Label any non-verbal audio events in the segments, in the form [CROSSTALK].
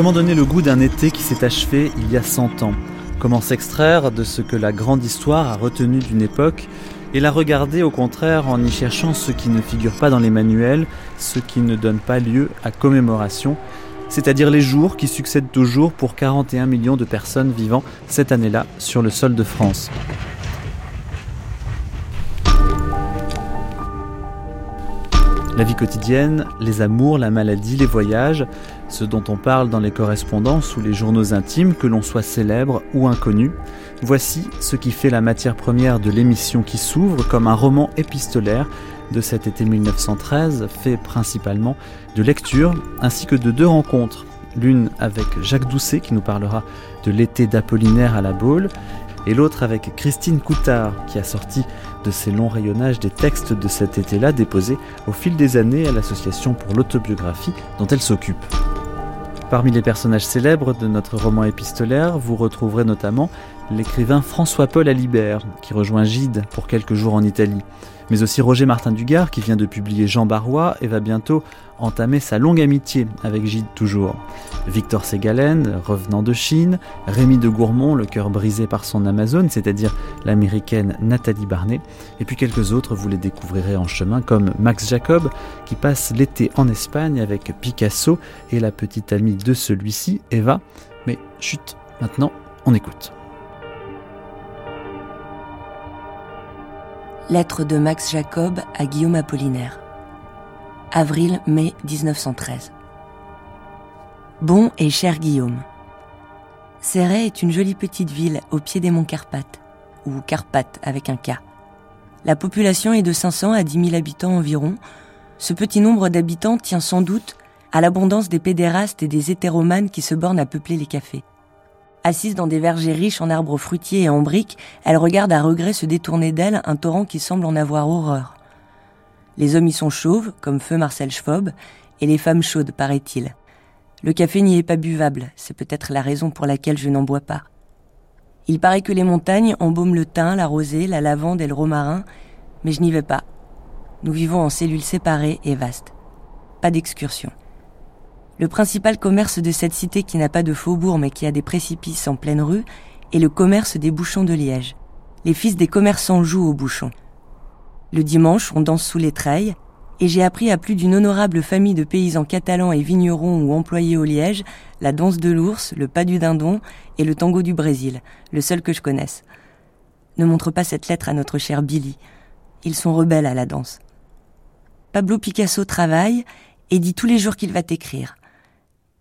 Comment donner le goût d'un été qui s'est achevé il y a 100 ans? Comment s'extraire de ce que la grande histoire a retenu d'une époque et la regarder au contraire en y cherchant ce qui ne figure pas dans les manuels, ce qui ne donne pas lieu à commémoration, c'est-à-dire les jours qui succèdent aux jours pour 41 millions de personnes vivant cette année-là sur le sol de France? La vie quotidienne, les amours, la maladie, les voyages, ce dont on parle dans les correspondances ou les journaux intimes, que l'on soit célèbre ou inconnu, voici ce qui fait la matière première de l'émission qui s'ouvre comme un roman épistolaire de cet été 1913, fait principalement de lectures ainsi que de deux rencontres. L'une avec Jacques Doucet qui nous parlera de l'été d'Apollinaire à la Baule, et l'autre avec Christine Coutard qui a sorti de ces longs rayonnages des textes de cet été-là déposés au fil des années à l'association pour l'autobiographie dont elle s'occupe. Parmi les personnages célèbres de notre roman épistolaire, vous retrouverez notamment l'écrivain François-Paul Alibert, qui rejoint Gide pour quelques jours en Italie mais aussi Roger Martin Dugard qui vient de publier Jean Barrois et va bientôt entamer sa longue amitié avec Gide toujours. Victor Segalen, revenant de Chine, Rémi de Gourmont, le cœur brisé par son Amazone, c'est-à-dire l'américaine Nathalie Barnet, et puis quelques autres, vous les découvrirez en chemin, comme Max Jacob, qui passe l'été en Espagne avec Picasso et la petite amie de celui-ci, Eva. Mais chut, maintenant, on écoute. Lettre de Max Jacob à Guillaume Apollinaire. Avril-mai 1913. Bon et cher Guillaume. Serret est une jolie petite ville au pied des monts Carpates, ou Carpates avec un K. La population est de 500 à 10 000 habitants environ. Ce petit nombre d'habitants tient sans doute à l'abondance des pédérastes et des hétéromanes qui se bornent à peupler les cafés. Assise dans des vergers riches en arbres fruitiers et en briques, elle regarde à regret se détourner d'elle un torrent qui semble en avoir horreur. Les hommes y sont chauves, comme feu Marcel Schwob, et les femmes chaudes, paraît-il. Le café n'y est pas buvable, c'est peut-être la raison pour laquelle je n'en bois pas. Il paraît que les montagnes embaument le thym, la rosée, la lavande et le romarin, mais je n'y vais pas. Nous vivons en cellules séparées et vastes. Pas d'excursion. Le principal commerce de cette cité qui n'a pas de faubourg mais qui a des précipices en pleine rue est le commerce des bouchons de Liège. Les fils des commerçants jouent aux bouchons. Le dimanche, on danse sous les treilles, et j'ai appris à plus d'une honorable famille de paysans catalans et vignerons ou employés au Liège la danse de l'ours, le pas du dindon et le tango du Brésil, le seul que je connaisse. Ne montre pas cette lettre à notre cher Billy. Ils sont rebelles à la danse. Pablo Picasso travaille et dit tous les jours qu'il va t'écrire.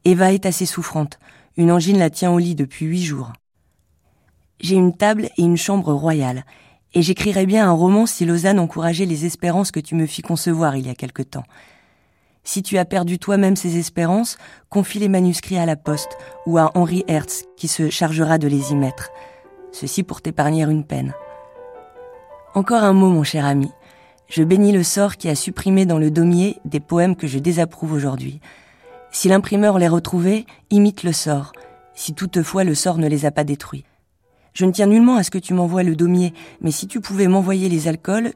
Eva est assez souffrante. Une angine la tient au lit depuis huit jours. J'ai une table et une chambre royale, et j'écrirais bien un roman si Lausanne encourageait les espérances que tu me fis concevoir il y a quelque temps. Si tu as perdu toi-même ces espérances, confie les manuscrits à la poste ou à Henri Hertz qui se chargera de les y mettre. Ceci pour t'épargner une peine. Encore un mot, mon cher ami. Je bénis le sort qui a supprimé dans le daumier des poèmes que je désapprouve aujourd'hui. Si l'imprimeur les retrouvait, imite le sort, si toutefois le sort ne les a pas détruits. Je ne tiens nullement à ce que tu m'envoies le daumier, mais si tu pouvais m'envoyer les alcools,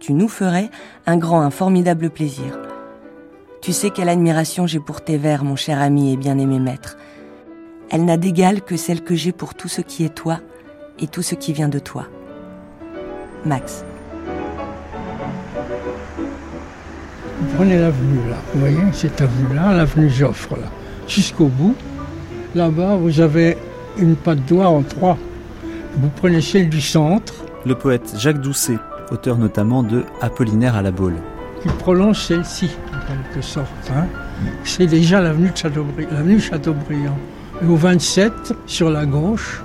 tu nous ferais un grand, un formidable plaisir. Tu sais quelle admiration j'ai pour tes vers, mon cher ami et bien-aimé maître. Elle n'a d'égal que celle que j'ai pour tout ce qui est toi et tout ce qui vient de toi. Max. Prenez l'avenue là, vous voyez, cette avenue-là, l'avenue Joffre là, jusqu'au bout. Là-bas, vous avez une patte d'oie en trois. Vous prenez celle du centre. Le poète Jacques Doucet, auteur notamment de Apollinaire à la Baule. Qui prolonge celle-ci, en quelque sorte. Hein. C'est déjà l'avenue de Chateaubriand, l'avenue Chateaubriand. Et au 27, sur la gauche,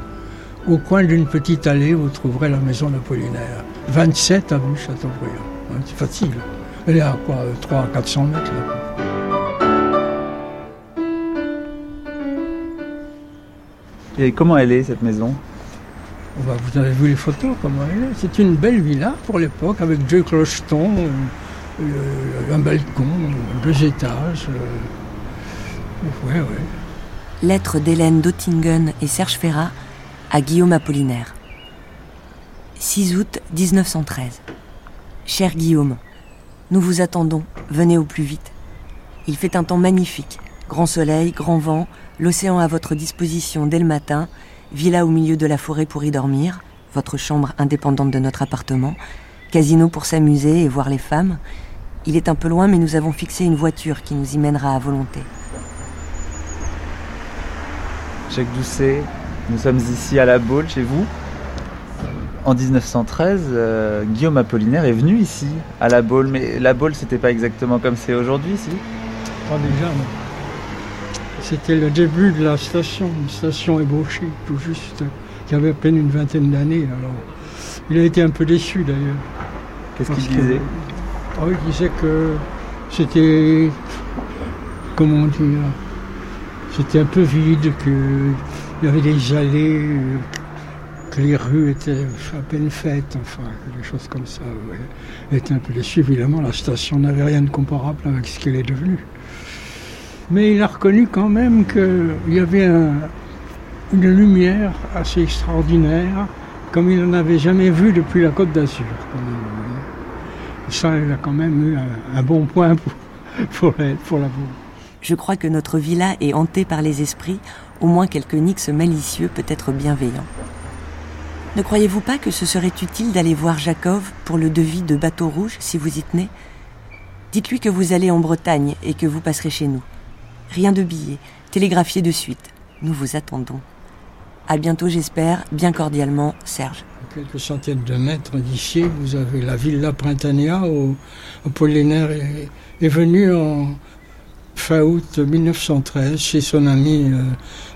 au coin d'une petite allée, vous trouverez la maison d'Apollinaire. 27 avenue Chateaubriand. Hein, c'est facile. Elle est à quoi 300 à 400 mètres Et comment elle est cette maison? Bah, Vous avez vu les photos, comment elle est C'est une belle villa pour l'époque, avec deux clochetons, euh, un balcon, deux étages. Euh, ouais, ouais. Lettre d'Hélène Dottingen et Serge Ferrat à Guillaume Apollinaire. 6 août 1913. Cher Guillaume, nous vous attendons, venez au plus vite. Il fait un temps magnifique, Grand soleil, grand vent, l'océan à votre disposition dès le matin, villa au milieu de la forêt pour y dormir, votre chambre indépendante de notre appartement, casino pour s'amuser et voir les femmes. Il est un peu loin, mais nous avons fixé une voiture qui nous y mènera à volonté. Jacques Doucet, nous sommes ici à La Baule, chez vous. En 1913, euh, Guillaume Apollinaire est venu ici, à La Baule. Mais La Baule, c'était pas exactement comme c'est aujourd'hui, ici Pas déjà, non. C'était le début de la station, une station ébauchée, tout juste, qui avait à peine une vingtaine d'années. Alors, il a été un peu déçu d'ailleurs. Qu'est-ce qu'il que- disait Ah oui, il disait que c'était. Comment dire C'était un peu vide, qu'il y avait des allées, que les rues étaient à peine faites, enfin, des choses comme ça. ouais. Il était un peu déçu, évidemment, la station n'avait rien de comparable avec ce qu'elle est devenue. Mais il a reconnu quand même qu'il y avait un- une lumière assez extraordinaire, comme il n'en avait jamais vu depuis la Côte d'Azur. Ça, il a quand même eu un, bon point pour, pour, la, pour la. Je crois que notre villa est hantée par les esprits, au moins quelques nix malicieux, peut-être bienveillants. Ne croyez-vous pas que ce serait utile d'aller voir Jacob pour le devis de bateau rouge si vous y tenez? Dites-lui que vous allez en Bretagne et que vous passerez chez nous. Rien de billets, télégraphiez de suite. Nous vous attendons. À bientôt, j'espère, bien cordialement, Serge. Quelques centaines de mètres d'ici, vous avez la villa Printania où Apollinaire est, venu en fin août 1913 chez son ami euh,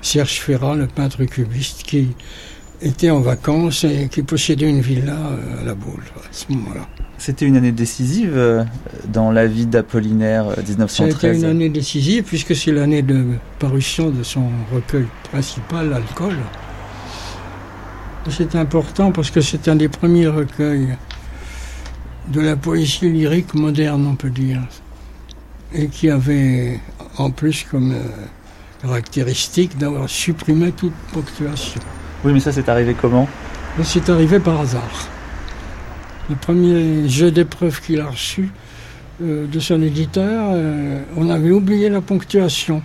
Serge Ferrat, le peintre cubiste, qui était en vacances et qui possédait une villa euh, à la Baule à ce moment-là. C'était une année décisive euh, dans la vie d'Apollinaire euh, Ça a été 1913. une année décisive puisque c'est l'année de parution de son recueil principal, L'alcool. C'est important parce que c'est un des premiers recueils de la poésie lyrique moderne, on peut dire, et qui avait en plus comme euh, caractéristique d'avoir supprimé toute ponctuation. Oui, mais ça, c'est arrivé comment? C'est arrivé par hasard. Le premier jeu d'épreuve qu'il a reçu euh, de son éditeur, euh, on avait oublié la ponctuation.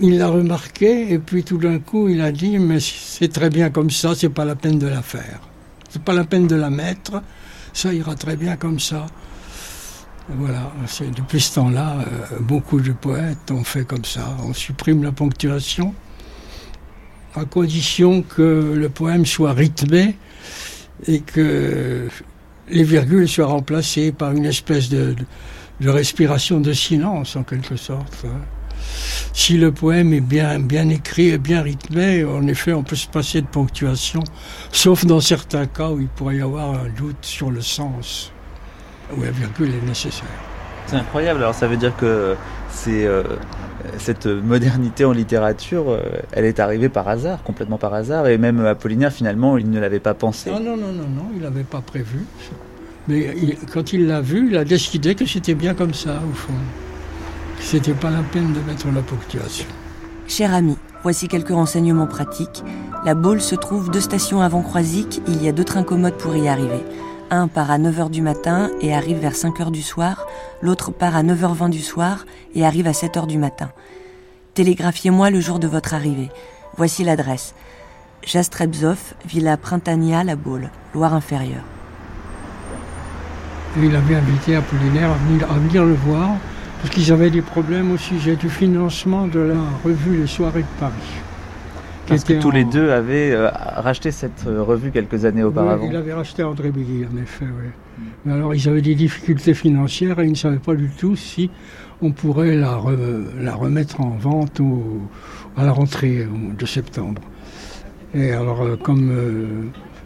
Il l'a remarqué et puis tout d'un coup il a dit mais c'est très bien comme ça, c'est pas la peine de la faire. C'est pas la peine de la mettre, ça ira très bien comme ça. Voilà, depuis ce temps-là, euh, beaucoup de poètes ont fait comme ça. On supprime la ponctuation à condition que le poème soit rythmé et que les virgules soient remplacées par une espèce de, de- respiration de silence en quelque sorte. hein. Si le poème est bien, bien écrit et bien rythmé, en effet, on peut se passer de ponctuation, sauf dans certains cas où il pourrait y avoir un doute sur le sens, où la virgule est nécessaire. C'est incroyable. Alors, ça veut dire que c'est euh, cette modernité en littérature, euh, elle est arrivée par hasard, complètement par hasard. Et même Apollinaire, finalement, il ne l'avait pas pensé. Ah non, non, non, non, il n'avait pas prévu. Mais il- quand il l'a vu, il a décidé que c'était bien comme ça, au fond. C'était pas la peine de mettre la ponctuation. Cher ami, voici quelques renseignements pratiques. La Baule se trouve deux stations avant Croisic. Il y a deux trains commodes pour y arriver. Un part à 9h du matin et arrive vers 5h du soir. L'autre part à 9h20 du soir et arrive à 7h du matin. Télégraphiez-moi le jour de votre arrivée. Voici l'adresse. Jastrebzov, Villa Printania, La Baule, Loire-Inférieure. Il avait invité Apollinaire à venir, à venir le voir, parce qu'ils avaient des problèmes au sujet du financement de la revue Les Soirées de Paris. Parce que tous les deux avaient euh, racheté cette euh, revue quelques années auparavant. Oui, il avait racheté André Billy, en effet, oui. Mais alors, ils avaient des difficultés financières et ils ne savaient pas du tout si on pourrait la, re- la remettre en vente au- à la rentrée de septembre. Et alors, euh, comme euh,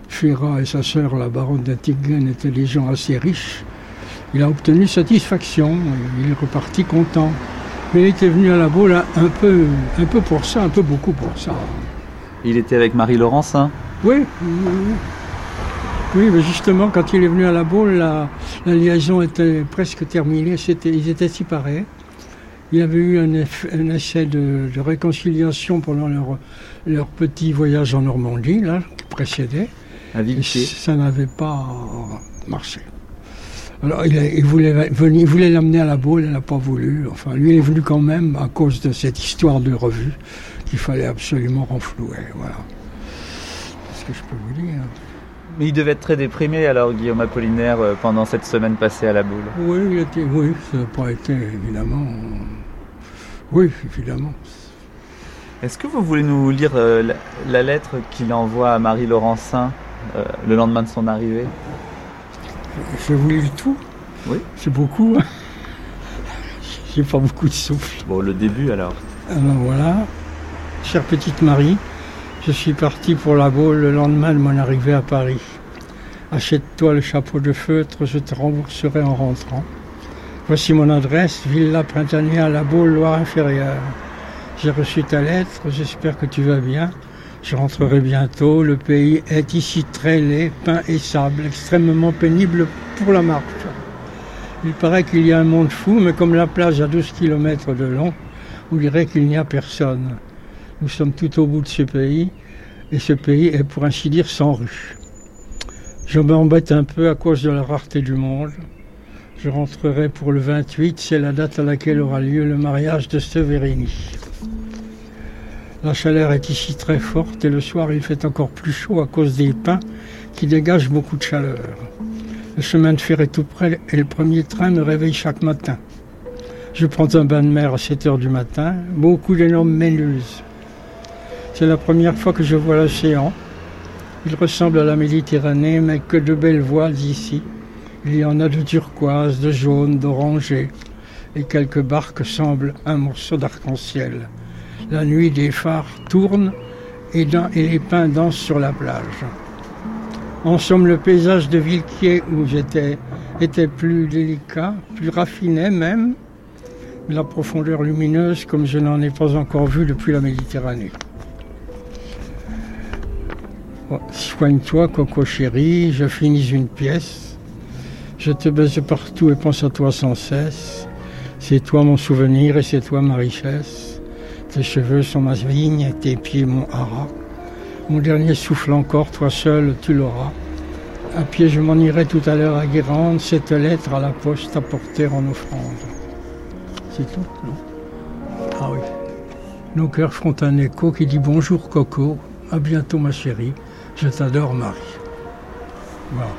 Ferrat et sa sœur, la baronne d'Antiguen, étaient des gens assez riches, il a obtenu satisfaction. Il est reparti content. Mais il était venu à la Baule un un peu, un peu pour ça, un peu beaucoup pour ça. Il était avec Marie Laurencin. Oui, oui, mais justement, quand il est venu à la Baule, la, la liaison était presque terminée. C'était, ils étaient séparés. Il y avait eu un, eff- un essai de, de réconciliation pendant leur, leur petit voyage en Normandie, là, qui précédait. à Villepé. ça n'avait pas marché. Alors il, voulait venir, il voulait l'amener à la boule, elle n'a pas voulu. Enfin, lui il est venu quand même à cause de cette histoire de revue qu'il fallait absolument renflouer. Voilà. C'est ce que je peux vous dire. Mais il devait être très déprimé alors Guillaume Apollinaire euh, pendant cette semaine passée à la boule. Oui, il était, oui, ça n'a pas été évidemment. Oui, évidemment. Est-ce que vous voulez nous lire euh, la, lettre qu'il envoie à Marie Laurencin euh, le lendemain de son arrivée? Je vous lis tout? Oui. C'est beaucoup. Hein. [LAUGHS] J'ai pas beaucoup de souffle. Bon, le début alors. Alors voilà. Chère petite Marie, je suis parti pour la Baule le lendemain de mon arrivée à Paris. Achète-toi le chapeau de feutre, je te rembourserai en rentrant. Voici mon adresse, Villa Printanier à la Baule, Loire-Inférieure. J'ai reçu ta lettre, j'espère que tu vas bien. Je rentrerai bientôt. Le pays est ici très laid, pain et sable, extrêmement pénible pour la marche. Il paraît qu'il y a un monde fou, mais comme la plage a 12 km de long, on dirait qu'il n'y a personne. Nous sommes tout au bout de ce pays, et ce pays est pour ainsi dire sans rue. Je m'embête un peu à cause de la rareté du monde. Je rentrerai pour le 28, c'est la date à laquelle aura lieu le mariage de Severini. La chaleur est ici très forte et le soir il fait encore plus chaud à cause des pins qui dégagent beaucoup de chaleur. Le chemin de fer est tout près et le premier train me réveille chaque matin. Je prends un bain de mer à 7 heures du matin, beaucoup d'énormes ménuses. C'est la première fois que je vois l'océan. Il ressemble à la Méditerranée, mais que de belles voiles ici. Il y en a de turquoise, de jaune, d'oranger, et quelques barques semblent un morceau d'arc-en-ciel. La nuit, des phares tournent et, les pins dansent sur la plage. En somme, le paysage de Villequier où j'étais était plus délicat, plus raffiné même, la profondeur lumineuse comme je n'en ai pas encore vu depuis la Méditerranée. Soigne-toi, Coco chéri, je finis une pièce. Je te baise partout et pense à toi sans cesse. C'est toi mon souvenir et c'est toi ma richesse. Tes cheveux sont ma vigne, tes pieds mon haras. Mon dernier souffle encore, toi seul, tu l'auras. À pied, je m'en irai tout à l'heure à Guérande, cette lettre à la poste à porter en offrande. C'est tout, non? Ah oui. Nos cœurs font un écho qui dit bonjour Coco, à bientôt ma chérie, je t'adore Marie. Voilà.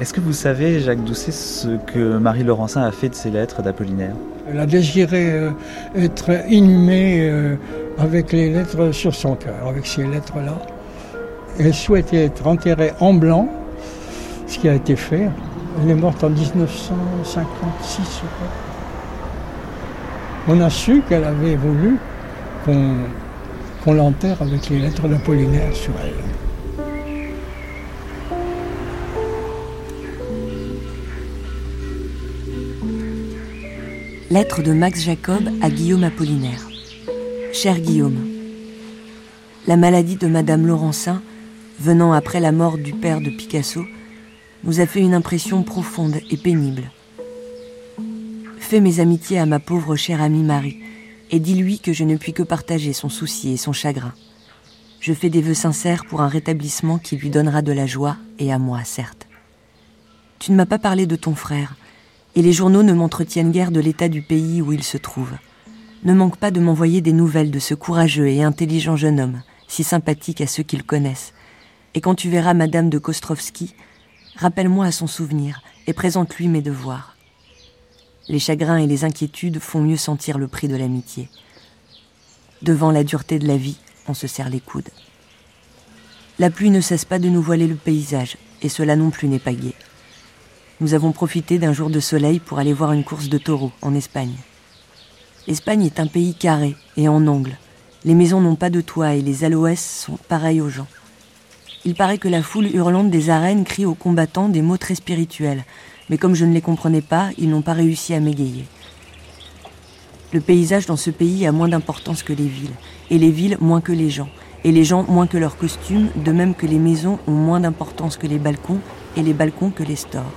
Est-ce que vous savez, Jacques Doucet, ce que Marie Laurencin a fait de ces lettres d'Apollinaire? Elle a désiré euh, être inhumée euh, avec les lettres sur son cœur, avec ces lettres-là. Elle souhaitait être enterrée en blanc, ce qui a été fait. Elle est morte en 1956, je crois. On a su qu'elle avait voulu qu'on l'enterre avec les lettres d'Apollinaire sur elle. Lettre de Max Jacob à Guillaume Apollinaire. Cher Guillaume, la maladie de Madame Laurencin, venant après la mort du père de Picasso, nous a fait une impression profonde et pénible. Fais mes amitiés à ma pauvre chère amie Marie, et dis-lui que je ne puis que partager son souci et son chagrin. Je fais des vœux sincères pour un rétablissement qui lui donnera de la joie, et à moi, certes. Tu ne m'as pas parlé de ton frère, et les journaux ne m'entretiennent guère de l'état du pays où il se trouve. Ne manque pas de m'envoyer des nouvelles de ce courageux et intelligent jeune homme, si sympathique à ceux qui le connaissent. Et quand tu verras Madame de Kostrovski, rappelle-moi à son souvenir et présente-lui mes devoirs. Les chagrins et les inquiétudes font mieux sentir le prix de l'amitié. Devant la dureté de la vie, on se serre les coudes. La pluie ne cesse pas de nous voiler le paysage, et cela non plus n'est pas gai nous avons profité d'un jour de soleil pour aller voir une course de taureaux en Espagne. L'Espagne est un pays carré et en angle. Les maisons n'ont pas de toit et les aloès sont pareils aux gens. Il paraît que la foule hurlante des arènes crie aux combattants des mots très spirituels, mais comme je ne les comprenais pas, ils n'ont pas réussi à m'égayer. Le paysage dans ce pays a moins d'importance que les villes, et les villes moins que les gens, et les gens moins que leurs costumes, de même que les maisons ont moins d'importance que les balcons, et les balcons que les stores.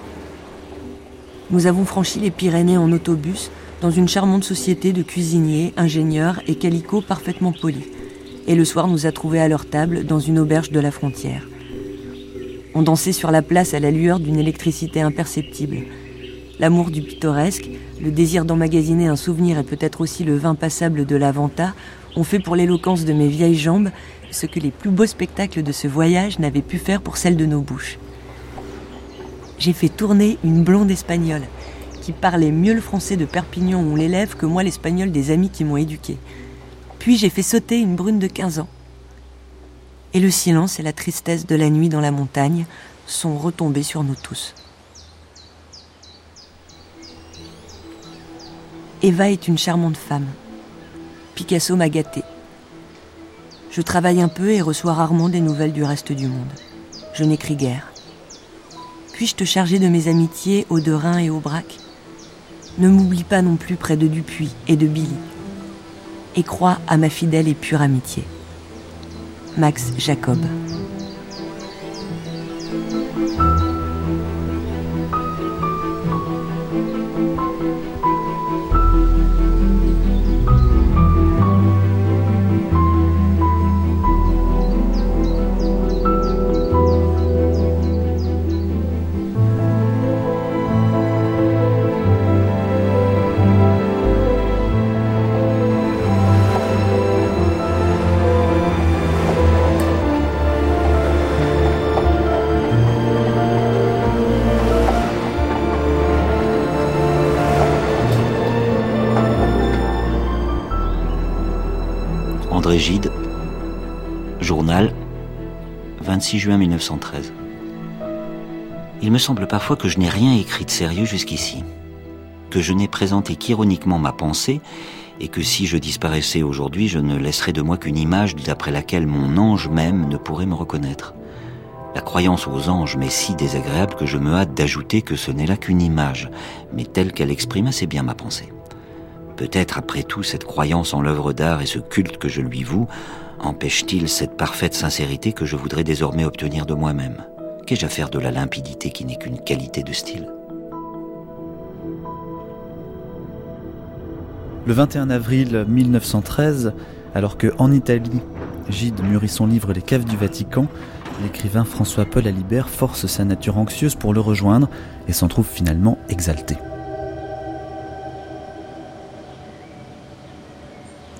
Nous avons franchi les Pyrénées en autobus dans une charmante société de cuisiniers, ingénieurs et calicots parfaitement polis. Et le soir nous a trouvés à leur table dans une auberge de la frontière. On dansait sur la place à la lueur d'une électricité imperceptible. L'amour du pittoresque, le désir d'emmagasiner un souvenir et peut-être aussi le vin passable de l'Aventa ont fait pour l'éloquence de mes vieilles jambes ce que les plus beaux spectacles de ce voyage n'avaient pu faire pour celles de nos bouches. J'ai fait tourner une blonde espagnole qui parlait mieux le français de Perpignan ou l'élève que moi l'espagnol des amis qui m'ont éduqué. Puis j'ai fait sauter une brune de 15 ans. Et le silence et la tristesse de la nuit dans la montagne sont retombés sur nous tous. Eva est une charmante femme. Picasso m'a gâtée. Je travaille un peu et reçois rarement des nouvelles du reste du monde. Je n'écris guère. Puis-je te charger de mes amitiés au de Rhin et au Brac Ne m'oublie pas non plus près de Dupuis et de Billy. Et crois à ma fidèle et pure amitié. Max Jacob. 26 juin 1913. Il me semble parfois que je n'ai rien écrit de sérieux jusqu'ici, que je n'ai présenté qu'ironiquement ma pensée, et que si je disparaissais aujourd'hui, je ne laisserais de moi qu'une image d'après laquelle mon ange même ne pourrait me reconnaître. La croyance aux anges m'est si désagréable que je me hâte d'ajouter que ce n'est là qu'une image, mais telle qu'elle exprime assez bien ma pensée. Peut-être après tout cette croyance en l'œuvre d'art et ce culte que je lui voue empêche-t-il cette parfaite sincérité que je voudrais désormais obtenir de moi-même Qu'ai-je à faire de la limpidité qui n'est qu'une qualité de style Le 21 avril 1913, alors que en Italie, Gide mûrit son livre Les caves du Vatican, l'écrivain François-Paul Alibert force sa nature anxieuse pour le rejoindre et s'en trouve finalement exalté.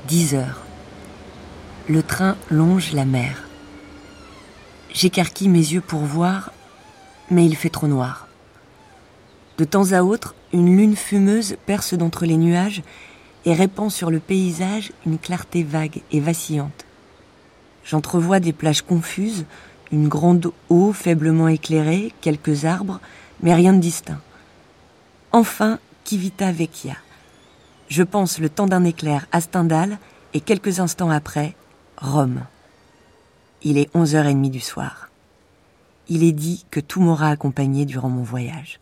10 heures. Le train longe la mer. J'écarquille mes yeux pour voir, mais il fait trop noir. De temps à autre, une lune fumeuse perce d'entre les nuages et répand sur le paysage une clarté vague et vacillante. J'entrevois des plages confuses, une grande eau faiblement éclairée, quelques arbres, mais rien de distinct. Enfin, Kivita Vecchia. Je pense le temps d'un éclair à Stendhal et quelques instants après, Rome. Il est 11h30 du soir. Il est dit que tout m'aura accompagné durant mon voyage.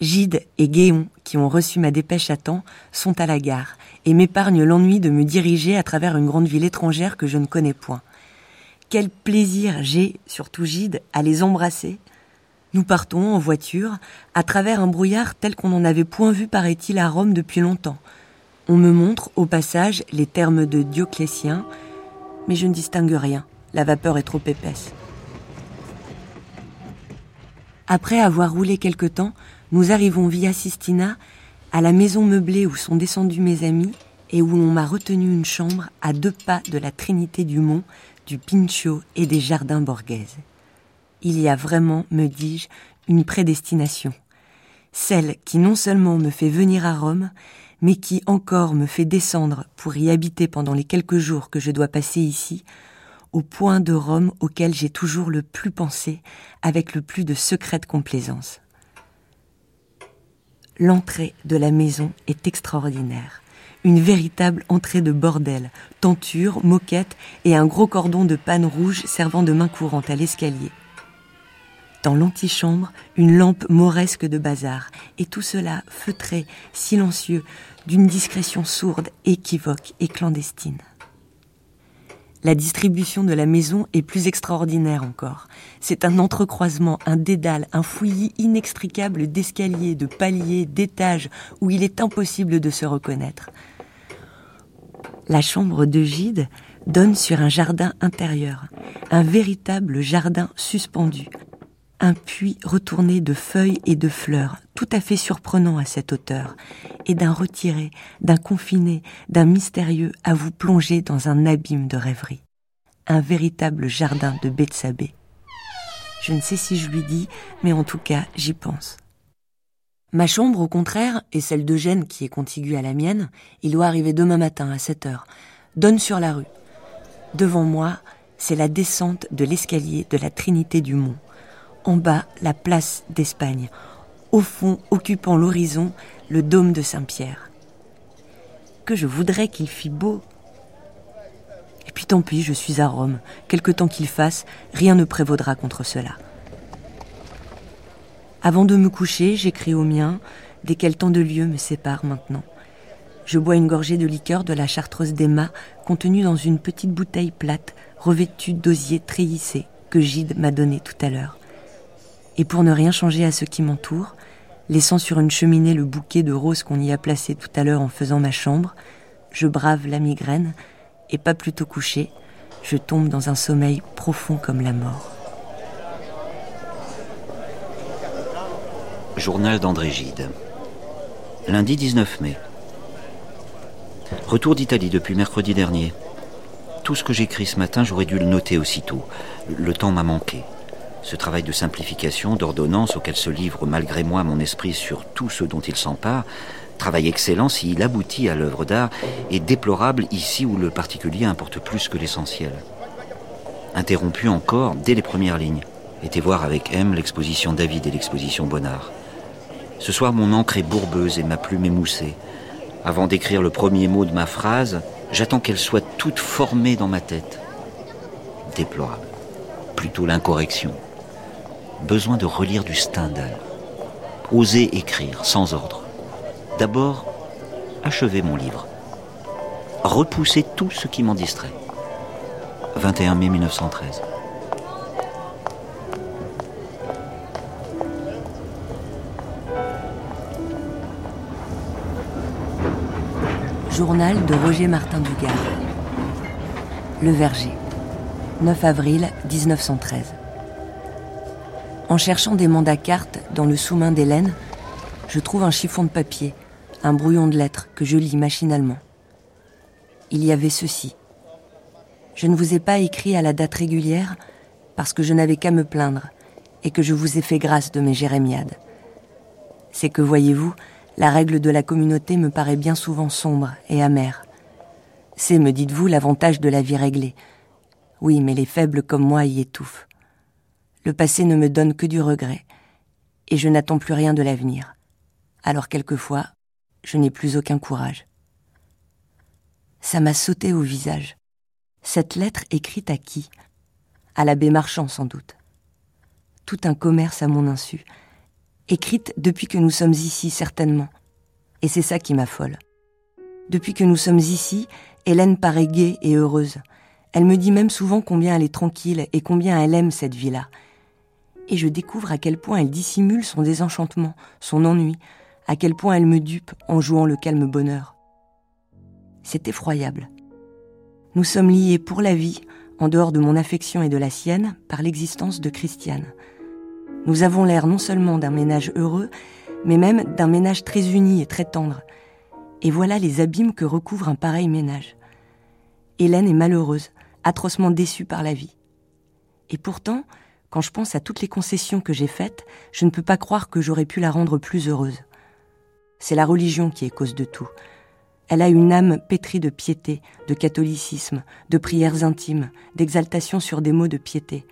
Gide et Guéon, qui ont reçu ma dépêche à temps, sont à la gare et m'épargnent l'ennui de me diriger à travers une grande ville étrangère que je ne connais point. Quel plaisir j'ai, surtout Gide, à les embrasser, nous partons en voiture à travers un brouillard tel qu'on n'en avait point vu, paraît-il, à Rome depuis longtemps. On me montre, au passage, les termes de Dioclétien, mais je ne distingue rien. La vapeur est trop épaisse. Après avoir roulé quelque temps, nous arrivons via Sistina à la maison meublée où sont descendus mes amis et où l'on m'a retenu une chambre à deux pas de la Trinité du Mont, du Pincho et des Jardins Borghese il y a vraiment, me dis-je, une prédestination. Celle qui non seulement me fait venir à Rome, mais qui encore me fait descendre pour y habiter pendant les quelques jours que je dois passer ici, au point de Rome auquel j'ai toujours le plus pensé, avec le plus de secrète complaisance. L'entrée de la maison est extraordinaire. Une véritable entrée de bordel, tenture, moquette et un gros cordon de panne rouge servant de main courante à l'escalier dans l'antichambre une lampe mauresque de bazar, et tout cela feutré, silencieux, d'une discrétion sourde, équivoque et clandestine. La distribution de la maison est plus extraordinaire encore. C'est un entrecroisement, un dédale, un fouillis inextricable d'escaliers, de paliers, d'étages, où il est impossible de se reconnaître. La chambre de Gide donne sur un jardin intérieur, un véritable jardin suspendu, un puits retourné de feuilles et de fleurs, tout à fait surprenant à cette hauteur, et d'un retiré, d'un confiné, d'un mystérieux à vous plonger dans un abîme de rêverie. Un véritable jardin de Bethsabée. Je ne sais si je lui dis, mais en tout cas, j'y pense. Ma chambre, au contraire, et celle d'Eugène qui est contiguë à la mienne, il doit arriver demain matin à 7 heures, donne sur la rue. Devant moi, c'est la descente de l'escalier de la Trinité du Mont. En bas, la place d'Espagne. Au fond, occupant l'horizon, le dôme de Saint-Pierre. Que je voudrais qu'il fît beau. Et puis tant pis, je suis à Rome. Quelque temps qu'il fasse, rien ne prévaudra contre cela. Avant de me coucher, j'écris au mien, dès quel temps de lieu me sépare maintenant. Je bois une gorgée de liqueur de la chartreuse d'Emma, contenue dans une petite bouteille plate, revêtue d'osier treillissé, que Gide m'a donné tout à l'heure. Et pour ne rien changer à ce qui m'entoure, laissant sur une cheminée le bouquet de roses qu'on y a placé tout à l'heure en faisant ma chambre, je brave la migraine, et pas plutôt couché, je tombe dans un sommeil profond comme la mort. Journal d'André Gide. Lundi 19 mai. Retour d'Italie depuis mercredi dernier. Tout ce que j'écris ce matin, j'aurais dû le noter aussitôt. Le temps m'a manqué. Ce travail de simplification, d'ordonnance auquel se livre malgré moi mon esprit sur tout ce dont il s'empare, travail excellent s'il aboutit à l'œuvre d'art, est déplorable ici où le particulier importe plus que l'essentiel. Interrompu encore dès les premières lignes. Été voir avec M l'exposition David et l'exposition Bonnard. Ce soir, mon encre est bourbeuse et ma plume émoussée. Avant d'écrire le premier mot de ma phrase, j'attends qu'elle soit toute formée dans ma tête. Déplorable. Plutôt l'incorrection. Besoin de relire du Stendhal. Oser écrire sans ordre. D'abord, achever mon livre. Repousser tout ce qui m'en distrait. 21 mai 1913. Journal de Roger Martin Dugard. Le Verger. 9 avril 1913. En cherchant des mandats cartes dans le sous-main d'Hélène, je trouve un chiffon de papier, un brouillon de lettres que je lis machinalement. Il y avait ceci. Je ne vous ai pas écrit à la date régulière parce que je n'avais qu'à me plaindre et que je vous ai fait grâce de mes jérémiades. C'est que, voyez-vous, la règle de la communauté me paraît bien souvent sombre et amère. C'est, me dites-vous, l'avantage de la vie réglée. Oui, mais les faibles comme moi y étouffent. Le passé ne me donne que du regret, et je n'attends plus rien de l'avenir. Alors quelquefois, je n'ai plus aucun courage. Ça m'a sauté au visage. Cette lettre écrite à qui? À l'abbé Marchand sans doute. Tout un commerce à mon insu, écrite depuis que nous sommes ici, certainement. Et c'est ça qui m'affole. Depuis que nous sommes ici, Hélène paraît gaie et heureuse. Elle me dit même souvent combien elle est tranquille et combien elle aime cette vie-là. Et je découvre à quel point elle dissimule son désenchantement, son ennui, à quel point elle me dupe en jouant le calme bonheur. C'est effroyable. Nous sommes liés pour la vie, en dehors de mon affection et de la sienne, par l'existence de Christiane. Nous avons l'air non seulement d'un ménage heureux, mais même d'un ménage très uni et très tendre. Et voilà les abîmes que recouvre un pareil ménage. Hélène est malheureuse, atrocement déçue par la vie. Et pourtant, quand je pense à toutes les concessions que j'ai faites, je ne peux pas croire que j'aurais pu la rendre plus heureuse. C'est la religion qui est cause de tout. Elle a une âme pétrie de piété, de catholicisme, de prières intimes, d'exaltation sur des mots de piété.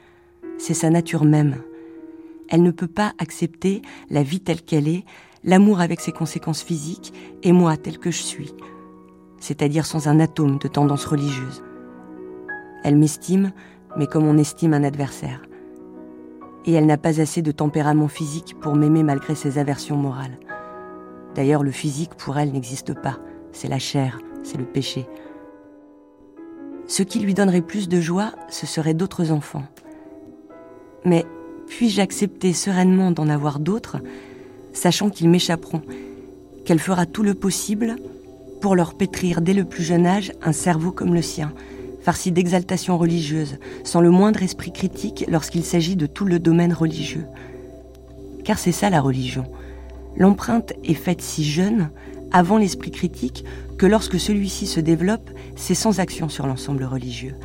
C'est sa nature même, elle ne peut pas accepter la vie telle qu'elle est, l'amour avec ses conséquences physiques, et moi tel que je suis, c'est-à-dire sans un atome de tendance religieuse. Elle m'estime, mais comme on estime un adversaire. Et elle n'a pas assez de tempérament physique pour m'aimer malgré ses aversions morales. D'ailleurs, le physique pour elle n'existe pas, c'est la chair, c'est le péché. Ce qui lui donnerait plus de joie, ce seraient d'autres enfants. Mais puis-je accepter sereinement d'en avoir d'autres, sachant qu'ils m'échapperont, qu'elle fera tout le possible pour leur pétrir dès le plus jeune âge un cerveau comme le sien, farci d'exaltation religieuse, sans le moindre esprit critique lorsqu'il s'agit de tout le domaine religieux. Car c'est ça la religion. L'empreinte est faite si jeune, avant l'esprit critique, que lorsque celui-ci se développe, c'est sans action sur l'ensemble religieux,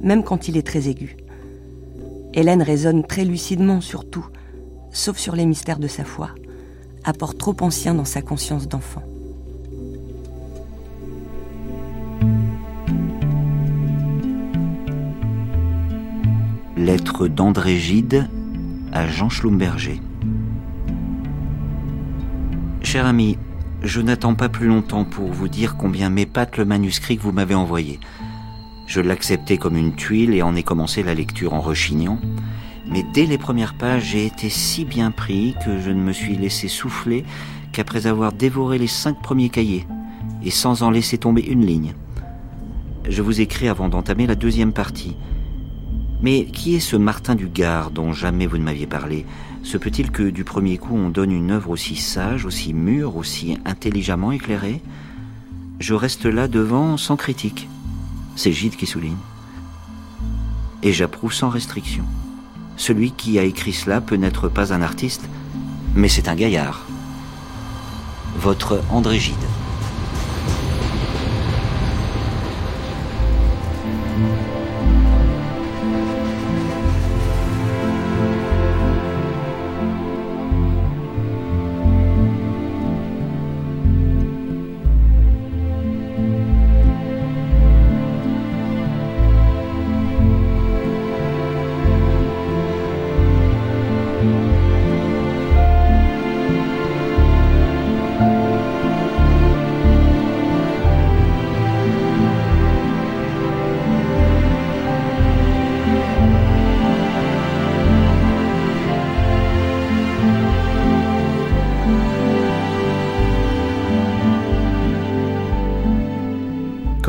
même quand il est très aigu. Hélène raisonne très lucidement sur tout, sauf sur les mystères de sa foi, apport trop ancien dans sa conscience d'enfant. Lettre d'André Gide à Jean Schlumberger. Cher ami, je n'attends pas plus longtemps pour vous dire combien m'épate le manuscrit que vous m'avez envoyé. Je l'acceptais comme une tuile et en ai commencé la lecture en rechignant. Mais dès les premières pages, j'ai été si bien pris que je ne me suis laissé souffler qu'après avoir dévoré les cinq premiers cahiers, et sans en laisser tomber une ligne. Je vous écris avant d'entamer la deuxième partie. Mais qui est ce Martin du Gard dont jamais vous ne m'aviez parlé? Se peut-il que du premier coup on donne une œuvre aussi sage, aussi mûre, aussi intelligemment éclairée? Je reste là devant sans critique. C'est Gide qui souligne. Et j'approuve sans restriction. Celui qui a écrit cela peut n'être pas un artiste, mais c'est un gaillard. Votre André Gide.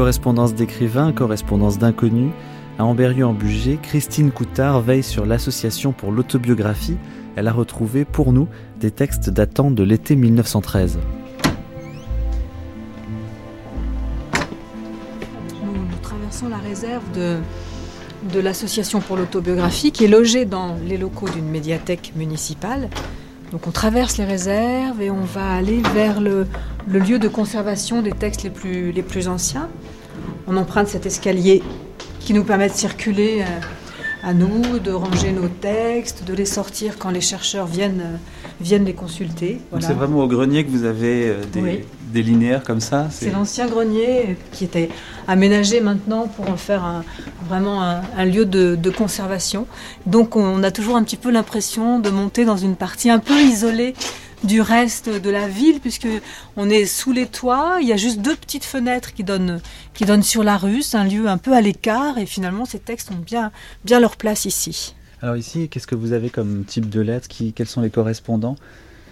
Correspondance d'écrivains, correspondance d'inconnus, à Amberieu-en-Bugey, Christine Coutard veille sur l'association pour l'autobiographie. Elle a retrouvé pour nous des textes datant de l'été 1913. Nous, traversons la réserve de, l'association pour l'autobiographie qui est logée dans les locaux d'une médiathèque municipale. Donc on traverse les réserves et on va aller vers le, lieu de conservation des textes les plus anciens. On emprunte cet escalier qui nous permet de circuler euh, à nous, de ranger nos textes, de les sortir quand les chercheurs viennent, euh, viennent les consulter. C'est vraiment au grenier que vous avez euh, des, linéaires comme ça C'est l'ancien grenier qui était aménagé maintenant pour en faire vraiment un, lieu de, de, conservation. Donc on a toujours un petit peu l'impression de monter dans une partie un peu isolée du reste de la ville, puisque on est sous les toits. Il y a juste deux petites fenêtres qui donnent, sur la rue. C'est un lieu un peu à l'écart, et finalement, ces textes ont bien, bien leur place ici. Alors ici, qu'est-ce que vous avez comme type de lettres Quels sont les correspondants?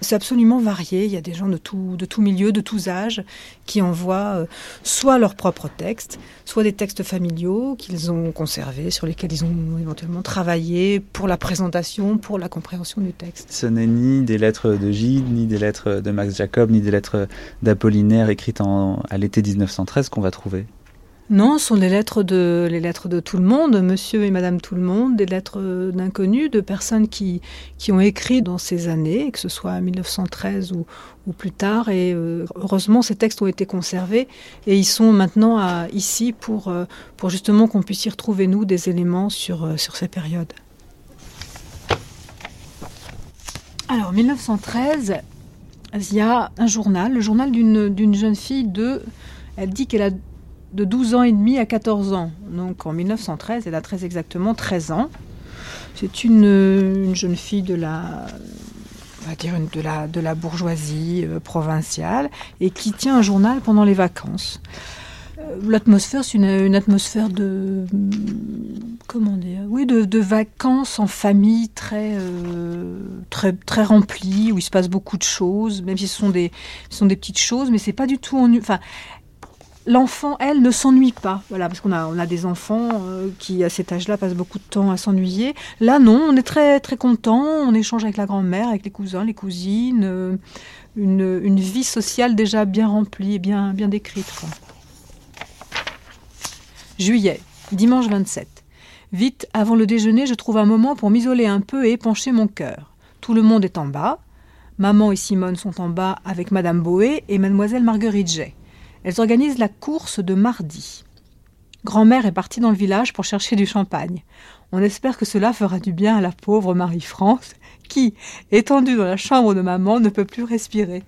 C'est absolument varié. Il y a des gens de tout, de tout milieu, de tous âges, qui envoient euh, soit leurs propres textes, soit des textes familiaux qu'ils ont conservés, sur lesquels ils ont éventuellement travaillé pour la présentation, pour la compréhension du texte. Ce n'est ni des lettres de Gide, ni des lettres de Max Jacob, ni des lettres d'Apollinaire écrites à l'été 1913 qu'on va trouver. Non, ce sont les lettres de les lettres de tout le monde, Monsieur et Madame tout le monde, des lettres d'inconnus, de personnes qui ont écrit dans ces années, que ce soit en 1913 ou, plus tard. Et euh, heureusement, ces textes ont été conservés et ils sont maintenant ici pour euh, pour justement qu'on puisse y retrouver nous des éléments sur euh, sur ces périodes. Alors 1913, il y a un journal, le journal d'une jeune fille de, elle dit qu'elle a de 12 ans et demi à 14 ans. Donc en 1913, elle a très exactement 13 ans. C'est une, jeune fille de la, on va dire de la, de la bourgeoisie euh, provinciale et qui tient un journal pendant les vacances. Euh, l'atmosphère, c'est une, atmosphère de, comment dire, oui, de, vacances en famille très, euh, très, très remplie où il se passe beaucoup de choses, même si ce sont des, sont des petites choses, mais c'est pas du tout ennuyeux. Enfin, l'enfant, elle, ne s'ennuie pas. Voilà, parce qu'on a, on a des enfants euh, qui, à cet âge-là, passent beaucoup de temps à s'ennuyer. Là, non, on est très, très content. On échange avec la grand-mère, avec les cousins, les cousines. Euh, une, vie sociale déjà bien remplie et bien, bien décrite. Juillet. Dimanche 27. Vite, avant le déjeuner, je trouve un moment pour m'isoler un peu et épancher mon cœur. Tout le monde est en bas. Maman et Simone sont en bas avec Madame Boé et Mademoiselle Marguerite Jay. Elles organisent la course de mardi. Grand-mère est partie dans le village pour chercher du champagne. On espère que cela fera du bien à la pauvre Marie-France, qui, étendue dans la chambre de maman, ne peut plus respirer.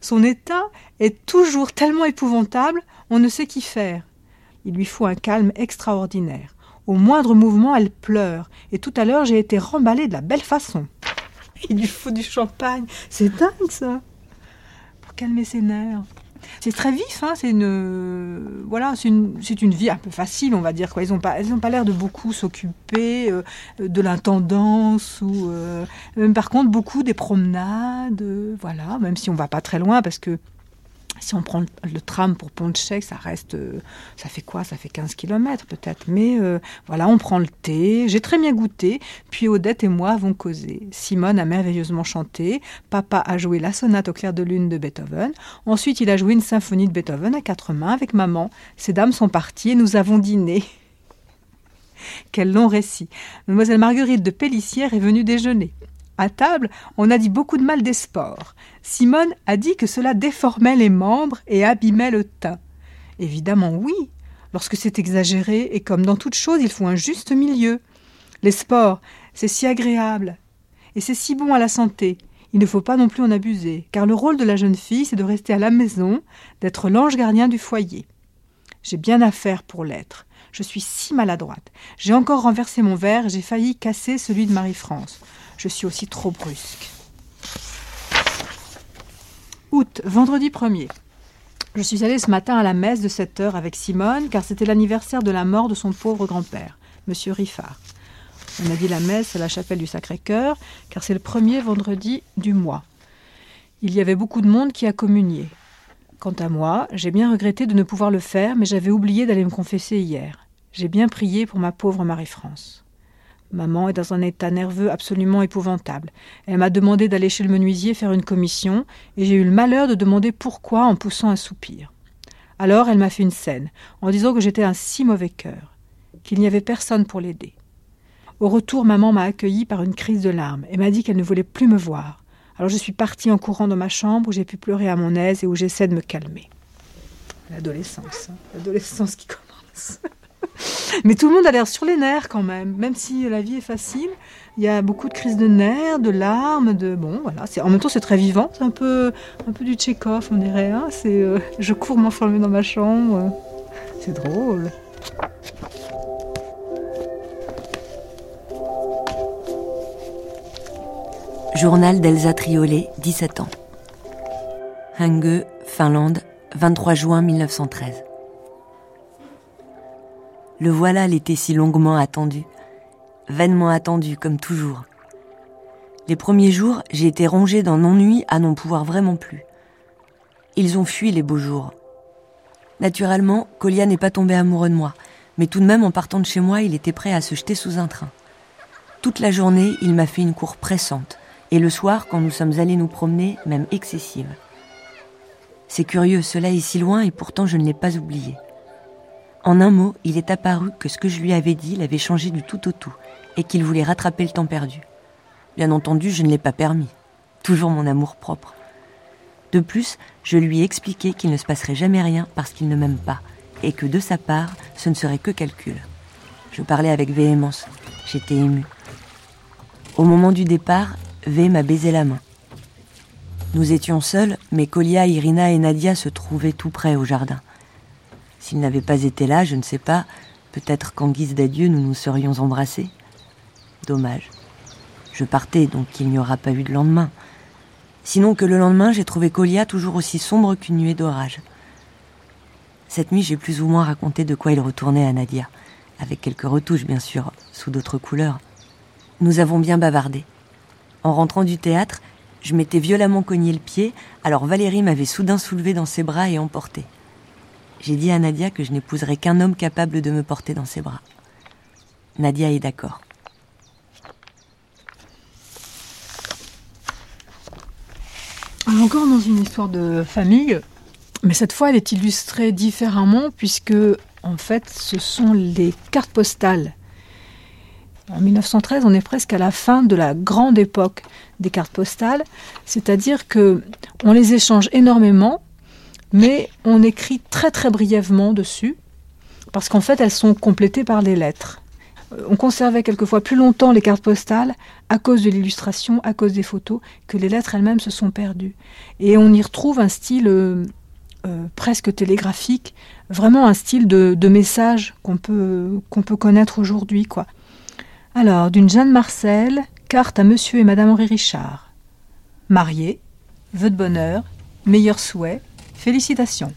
Son état est toujours tellement épouvantable, on ne sait qu'y faire. Il lui faut un calme extraordinaire. Au moindre mouvement, elle pleure, et tout à l'heure j'ai été remballée de la belle façon. Il lui faut du champagne, c'est dingue ça, pour calmer ses nerfs. C'est très vif, hein, c'est une, voilà, c'est une, une vie un peu facile, on va dire. Quoi. Ils n'ont pas, l'air de beaucoup s'occuper euh, de l'intendance ou, euh, par contre, beaucoup des promenades, euh, voilà, même si on va pas très loin parce que si on prend le tram pour Pont-de-Chèque, ça reste. euh, ça fait quoi? Ça fait 15 km peut-être. Mais euh, voilà, on prend le thé. J'ai très bien goûté. Puis Odette et moi avons causé. Simone a merveilleusement chanté. Papa a joué la sonate au clair de lune de Beethoven. Ensuite, il a joué une symphonie de Beethoven à quatre mains avec maman. Ces dames sont parties et nous avons dîné. [LAUGHS] Quel long récit. Mademoiselle Marguerite de Pellissière est venue déjeuner. À table, on a dit beaucoup de mal des sports. Simone a dit que cela déformait les membres et abîmait le teint. Évidemment, oui, lorsque c'est exagéré, et comme dans toute chose, il faut un juste milieu. Les sports, c'est si agréable, et c'est si bon à la santé. Il ne faut pas non plus en abuser, car le rôle de la jeune fille, c'est de rester à la maison, d'être l'ange gardien du foyer. J'ai bien à faire pour l'être. Je suis si maladroite. J'ai encore renversé mon verre j'ai failli casser celui de Marie-France. Je suis aussi trop brusque. Août, vendredi 1er. Je suis allée ce matin à la messe de 7 heures avec Simone, car c'était l'anniversaire de la mort de son pauvre grand-père, Monsieur Riffard. On a dit la messe à la chapelle du Sacré-Cœur, car c'est le premier vendredi du mois. Il y avait beaucoup de monde qui a communié. Quant à moi, j'ai bien regretté de ne pouvoir le faire, mais j'avais oublié d'aller me confesser hier. J'ai bien prié pour ma pauvre Marie-France. Maman est dans un état nerveux absolument épouvantable. Elle m'a demandé d'aller chez le menuisier faire une commission, et j'ai eu le malheur de demander pourquoi en poussant un soupir. Alors elle m'a fait une scène, en disant que j'étais un si mauvais cœur, qu'il n'y avait personne pour l'aider. Au retour, maman m'a accueilli par une crise de larmes et m'a dit qu'elle ne voulait plus me voir. Alors je suis partie en courant dans ma chambre où j'ai pu pleurer à mon aise et où j'essaie de me calmer. L'adolescence, hein, l'adolescence qui commence. [LAUGHS] Mais tout le monde a l'air sur les nerfs quand même, même si la vie est facile. Il y a beaucoup de crises de nerfs, de larmes, de bon voilà. C'est en même temps c'est très vivant, c'est un peu un peu du Tchekhov on dirait. Hein c'est euh, [LAUGHS] je cours m'enfermer dans ma chambre, c'est drôle. Journal d'Elsa Triolet, 17 ans. Hangö, Finlande, 23 juin 1913. Le voilà l'été si longuement attendu, vainement attendu comme toujours. Les premiers jours, j'ai été rongée d'un ennui à n'en pouvoir vraiment plus. Ils ont fui les beaux jours. Naturellement, Colia n'est pas tombé amoureux de moi, mais tout de même en partant de chez moi, il était prêt à se jeter sous un train. Toute la journée, il m'a fait une cour pressante, et le soir, quand nous sommes allés nous promener, même excessive. C'est curieux, cela est si loin et pourtant je ne l'ai pas oublié. En un mot, il est apparu que ce que je lui avais dit l'avait changé du tout au tout, et qu'il voulait rattraper le temps perdu. Bien entendu, je ne l'ai pas permis. Toujours mon amour propre. De plus, je lui ai expliqué qu'il ne se passerait jamais rien parce qu'il ne m'aime pas, et que de sa part, ce ne serait que calcul. Je parlais avec véhémence. J'étais émue. Au moment du départ, V m'a baisé la main. Nous étions seuls, mais Colia, Irina et Nadia se trouvaient tout près au jardin. S'ils n'avaient pas été là, je ne sais pas, peut-être qu'en guise d'adieu, nous nous serions embrassés. Dommage. Je partais, donc il n'y aura pas eu de lendemain. Sinon que le lendemain, j'ai trouvé Colia toujours aussi sombre qu'une nuée d'orage. Cette nuit, j'ai plus ou moins raconté de quoi il retournait à Nadia, avec quelques retouches, bien sûr, sous d'autres couleurs. Nous avons bien bavardé. En rentrant du théâtre, je m'étais violemment cogné le pied, alors Valérie m'avait soudain soulevé dans ses bras et emporté. J'ai dit à Nadia que je n'épouserais qu'un homme capable de me porter dans ses bras. Nadia est d'accord. Encore dans une histoire de famille, Mais cette fois, elle est illustrée différemment puisque, en fait, ce sont les cartes postales. En 1913, on est presque à la fin de la grande époque des cartes postales, c'est-à-dire que on les échange énormément, mais on écrit très très brièvement dessus, parce qu'en fait, elles sont complétées par des lettres. Euh, on conservait quelquefois plus longtemps les cartes postales à cause de l'illustration, à cause des photos, que les lettres elles-mêmes se sont perdues. Et on y retrouve un style euh, euh, presque télégraphique, vraiment un style de, message qu'on peut, connaître aujourd'hui. quoi. Alors, d'une Jeanne Marcel, carte à monsieur et madame Henri Richard. Marié, vœux de bonheur, meilleurs souhaits, félicitations.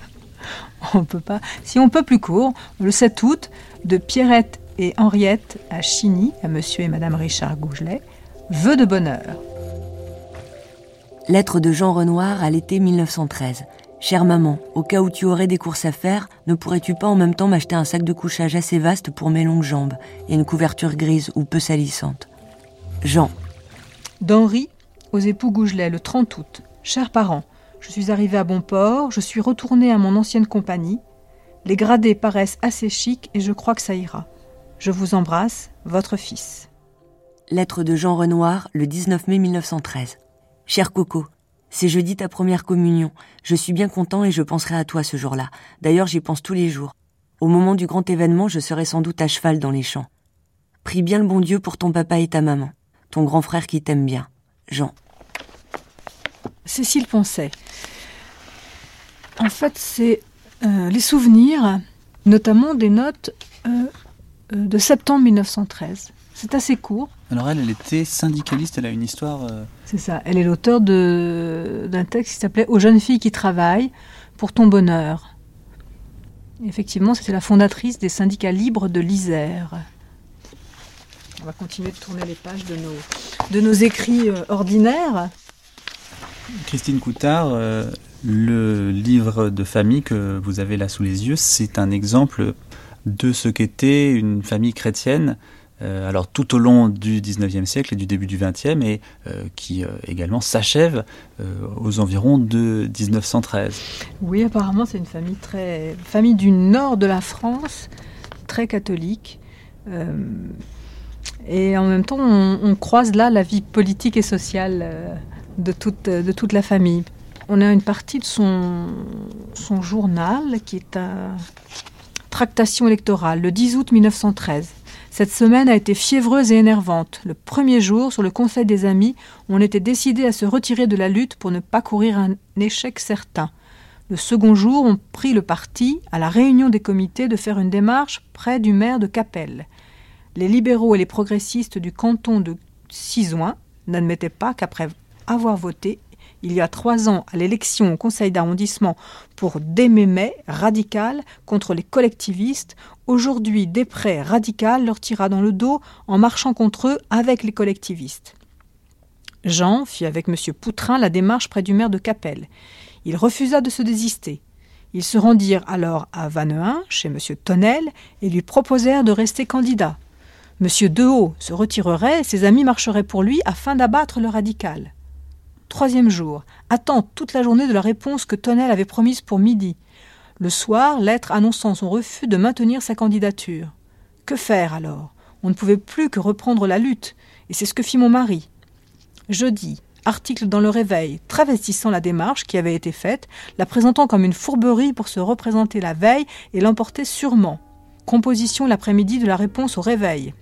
[LAUGHS] on peut pas. Si on peut plus court, le 7 août, de Pierrette et Henriette à Chigny, à monsieur et madame Richard Gougelet, vœux de bonheur. Lettre de Jean Renoir à l'été 1913. Chère maman, au cas où tu aurais des courses à faire, ne pourrais-tu pas en même temps m'acheter un sac de couchage assez vaste pour mes longues jambes et une couverture grise ou peu salissante? Jean. D'Henri aux époux Gougelet le 30 août. Chers parents, je suis arrivé à bon port, je suis retourné à mon ancienne compagnie. Les gradés paraissent assez chics et je crois que ça ira. Je vous embrasse, votre fils. Lettre de Jean Renoir, le 19 mai 1913. Cher Coco, c'est jeudi ta première communion. Je suis bien content et je penserai à toi ce jour-là. D'ailleurs, j'y pense tous les jours. Au moment du grand événement, je serai sans doute à cheval dans les champs. Prie bien le bon Dieu pour ton papa et ta maman. Ton grand frère qui t'aime bien. Jean. Cécile Poncet. En fait, c'est euh, les souvenirs, notamment des notes euh, euh, de septembre 1913. C'est assez court. Alors elle, elle était syndicaliste, elle a une histoire... C'est ça, elle est l'auteur d'un texte qui s'appelait Aux jeunes filles qui travaillent pour ton bonheur. Effectivement, c'était la fondatrice des syndicats libres de l'Isère. On va continuer de tourner les pages de nos, de nos écrits ordinaires. Christine Coutard, euh, le livre de famille que vous avez là sous les yeux, c'est un exemple de ce qu'était une famille chrétienne, euh, alors tout au long du 19e siècle et du début du 20e, et euh, qui également s'achève aux environs de 1913. Oui, apparemment c'est une famille très famille du nord de la France, très catholique. et en même temps, on, on, croise là la vie politique et sociale de toute, de toute la famille. On a une partie de son, son journal qui est à tractation électorale, le 10 août 1913. Cette semaine a été fiévreuse et énervante. Le premier jour, sur le conseil des amis, on était décidé à se retirer de la lutte pour ne pas courir un échec certain. Le second jour, on prit le parti, à la réunion des comités, de faire une démarche près du maire de Capelle. Les libéraux et les progressistes du canton de Cisoin n'admettaient pas qu'après avoir voté il y a trois ans à l'élection au conseil d'arrondissement pour Desmémet radical contre les collectivistes, aujourd'hui Després radical leur tira dans le dos en marchant contre eux avec les collectivistes. Jean fit avec M. Poutrin la démarche près du maire de Capelle. Il refusa de se désister. Ils se rendirent alors à Vannehain, chez M. Tonnel, et lui proposèrent de rester candidat. M. Dehaut se retirerait, ses amis marcheraient pour lui afin d'abattre le radical. Troisième jour. Attend toute la journée de la réponse que Tonnel avait promise pour midi. Le soir, lettre annonçant son refus de maintenir sa candidature. Que faire alors? On ne pouvait plus que reprendre la lutte, et c'est ce que fit mon mari. Jeudi, article dans le réveil, travestissant la démarche qui avait été faite, la présentant comme une fourberie pour se représenter la veille et l'emporter sûrement. Composition l'après-midi de la réponse au réveil.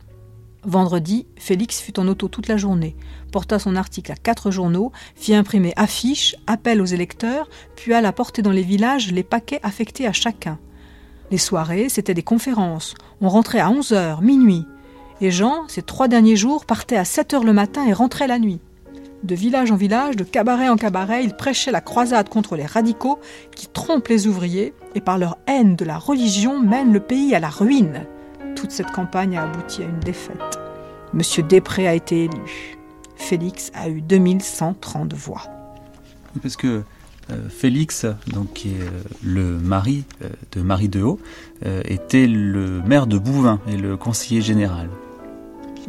Vendredi, Félix fut en auto toute la journée, porta son article à quatre journaux, fit imprimer affiches, appels aux électeurs, puis alla porter dans les villages les paquets affectés à chacun. Les soirées, c'étaient des conférences. On rentrait à 11 heures, minuit. Et Jean, ces trois derniers jours, partait à 7 heures le matin et rentrait la nuit. De village en village, de cabaret en cabaret, il prêchait la croisade contre les radicaux qui trompent les ouvriers et par leur haine de la religion mènent le pays à la ruine toute cette campagne a abouti à une défaite. Monsieur Després a été élu. Félix a eu 2130 voix. Parce que euh, Félix, donc, qui est euh, le mari euh, de Marie de Haut, était le maire de Bouvin et le conseiller général.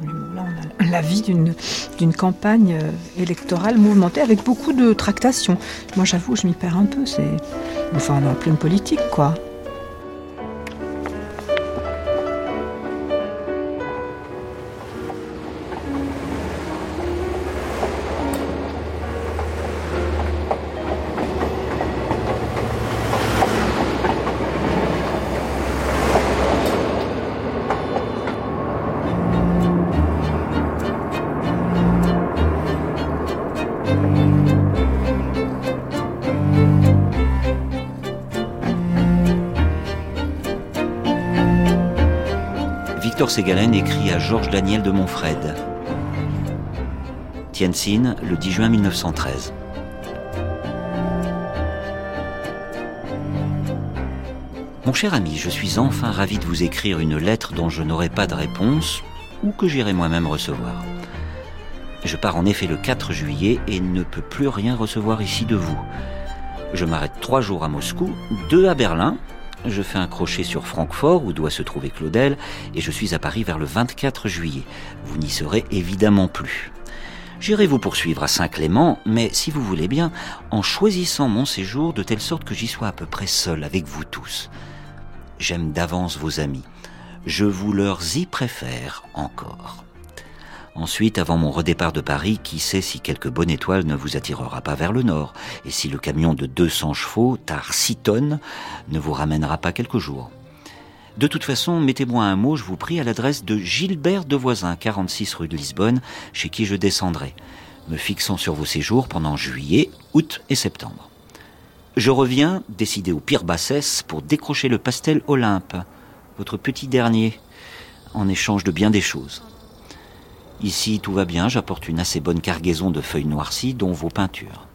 Là, on a la vie d'une campagne électorale mouvementée avec beaucoup de tractations. Moi, j'avoue, je m'y perds un peu. C'est, enfin, on est en pleine politique, quoi. Victor Ségalen écrit à Georges Daniel de Montfred. Tianjin, le 10 juin 1913. Mon cher ami, je suis enfin ravi de vous écrire une lettre dont je n'aurai pas de réponse ou que j'irai moi-même recevoir. Je pars en effet le 4 juillet et ne peux plus rien recevoir ici de vous. Je m'arrête trois jours à Moscou, deux à Berlin, je fais un crochet sur Francfort, où doit se trouver Claudel, et je suis à Paris vers le 24 juillet. Vous n'y serez évidemment plus. J'irai vous poursuivre à Saint-Clément, mais si vous voulez bien, en choisissant mon séjour de telle sorte que j'y sois à peu près seul avec vous tous. J'aime d'avance vos amis. Je vous leur y préfère encore. Ensuite, avant mon redépart de Paris, qui sait si quelque bonne étoile ne vous attirera pas vers le nord, et si le camion de 200 chevaux, tard 6 tonnes, ne vous ramènera pas quelques jours. De toute façon, mettez-moi un mot, je vous prie, à l'adresse de Gilbert Devoisin, 46 rue de Lisbonne, chez qui je descendrai, me fixant sur vos séjours pendant juillet, août et septembre. Je reviens, décidé au pire bassesse, pour décrocher le pastel Olympe, votre petit dernier, en échange de bien des choses. Ici, tout va bien, j'apporte une assez bonne cargaison de feuilles noircies, dont vos peintures.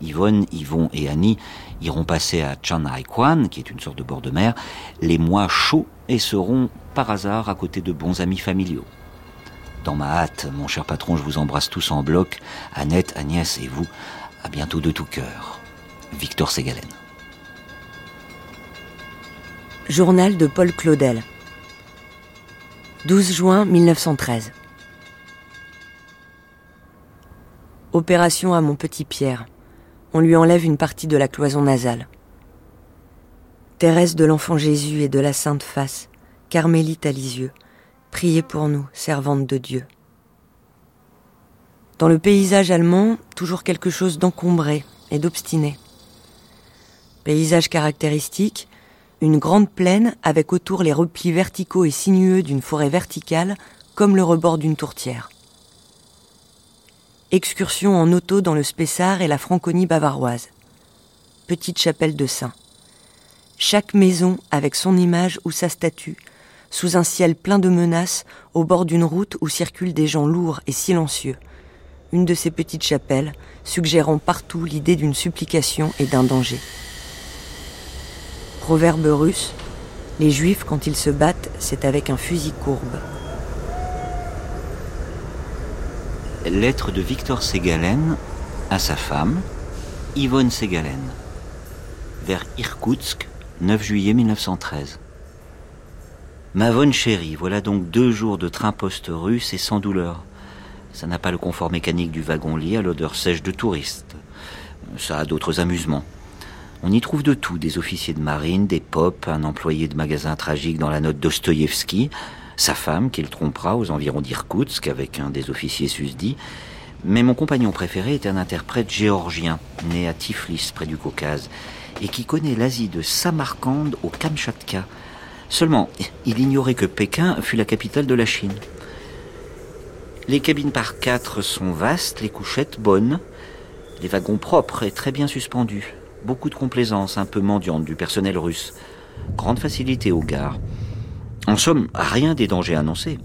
Yvonne, Yvon et Annie iront passer à Kwan, qui est une sorte de bord de mer, les mois chauds et seront, par hasard, à côté de bons amis familiaux. Dans ma hâte, mon cher patron, je vous embrasse tous en bloc, Annette, Agnès et vous. À bientôt de tout cœur. Victor Ségalen. Journal de Paul Claudel. 12 juin 1913. Opération à mon petit Pierre. On lui enlève une partie de la cloison nasale. Thérèse de l'Enfant Jésus et de la Sainte Face, Carmélite à Lisieux, priez pour nous, servante de Dieu. Dans le paysage allemand, toujours quelque chose d'encombré et d'obstiné. Paysage caractéristique, une grande plaine avec autour les replis verticaux et sinueux d'une forêt verticale, comme le rebord d'une tourtière. Excursion en auto dans le Spessart et la Franconie bavaroise. Petite chapelle de Saint. Chaque maison avec son image ou sa statue, sous un ciel plein de menaces, au bord d'une route où circulent des gens lourds et silencieux. Une de ces petites chapelles, suggérant partout l'idée d'une supplication et d'un danger. Proverbe russe, les juifs quand ils se battent, c'est avec un fusil courbe. Lettre de Victor Ségalen à sa femme, Yvonne Ségalen, vers Irkoutsk, 9 juillet 1913. Ma bonne chérie, voilà donc deux jours de train poste russe et sans douleur. Ça n'a pas le confort mécanique du wagon-lit à l'odeur sèche de touriste. Ça a d'autres amusements. On y trouve de tout, des officiers de marine, des pop, un employé de magasin tragique dans la note Dostoïevski, sa femme qu'il trompera aux environs d'Irkoutsk avec un des officiers susdits. Mais mon compagnon préféré est un interprète géorgien, né à Tiflis, près du Caucase, et qui connaît l'Asie de Samarkand au Kamchatka. Seulement, il ignorait que Pékin fut la capitale de la Chine. Les cabines par quatre sont vastes, les couchettes bonnes, les wagons propres et très bien suspendus. Beaucoup de complaisance un peu mendiante du personnel russe. Grande facilité aux gares. En somme, rien des dangers annoncés.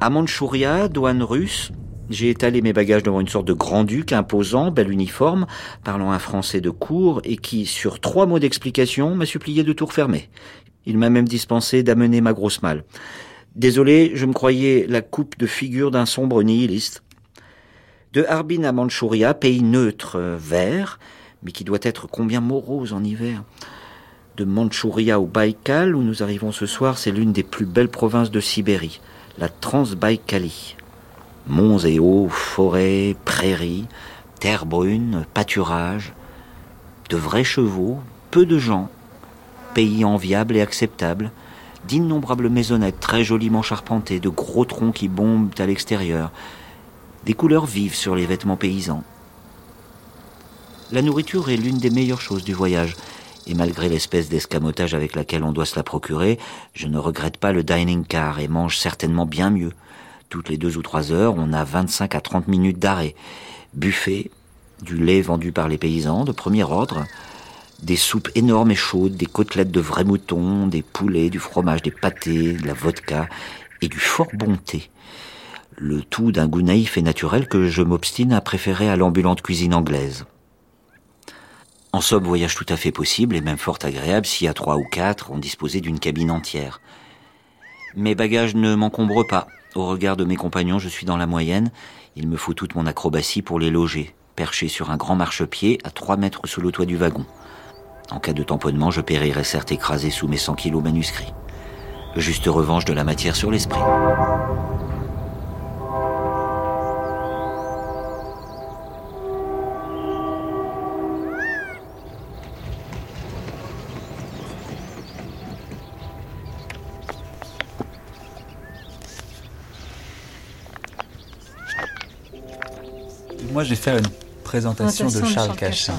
À Mandchouria, douane russe, j'ai étalé mes bagages devant une sorte de grand-duc imposant, bel uniforme, parlant un français de cour et qui, sur trois mots d'explication, m'a supplié de tout refermer. Il m'a même dispensé d'amener ma grosse malle. Désolé, je me croyais la coupe de figure d'un sombre nihiliste. De Harbin à Mandchouria, pays neutre, vert, mais qui doit être combien morose en hiver de Mandchouria au Baïkal, où nous arrivons ce soir, c'est l'une des plus belles provinces de Sibérie. la Transbaïkalie. Monts et hauts, forêts, prairies, terre brune, pâturage, de vrais chevaux, peu de gens, pays enviable et acceptable, d'innombrables maisonnettes très joliment charpentées, de gros troncs qui bombent à l'extérieur, des couleurs vives sur les vêtements paysans. La nourriture est l'une des meilleures choses du voyage, et malgré l'espèce d'escamotage avec laquelle on doit se la procurer, je ne regrette pas le dining car et mange certainement bien mieux. Toutes les deux ou trois heures, on a 25 à 30 minutes d'arrêt. Buffet, du lait vendu par les paysans de premier ordre, des soupes énormes et chaudes, des côtelettes de vrais moutons, des poulets, du fromage, des pâtés, de la vodka et du fort bon thé. Le tout d'un goût naïf et naturel que je m'obstine à préférer à l'ambulante cuisine anglaise. En somme, voyage tout à fait possible et même fort agréable si à trois ou quatre on disposait d'une cabine entière. Mes bagages ne m'encombrent pas. Au regard de mes compagnons, je suis dans la moyenne. Il me faut toute mon acrobatie pour les loger, perché sur un grand marchepied à trois mètres sous le toit du wagon. En cas de tamponnement, je périrais certes écrasé sous mes 100 kilos manuscrits. Juste revanche de la matière sur l'esprit. Moi, je vais faire une présentation, de Charles, Cachin.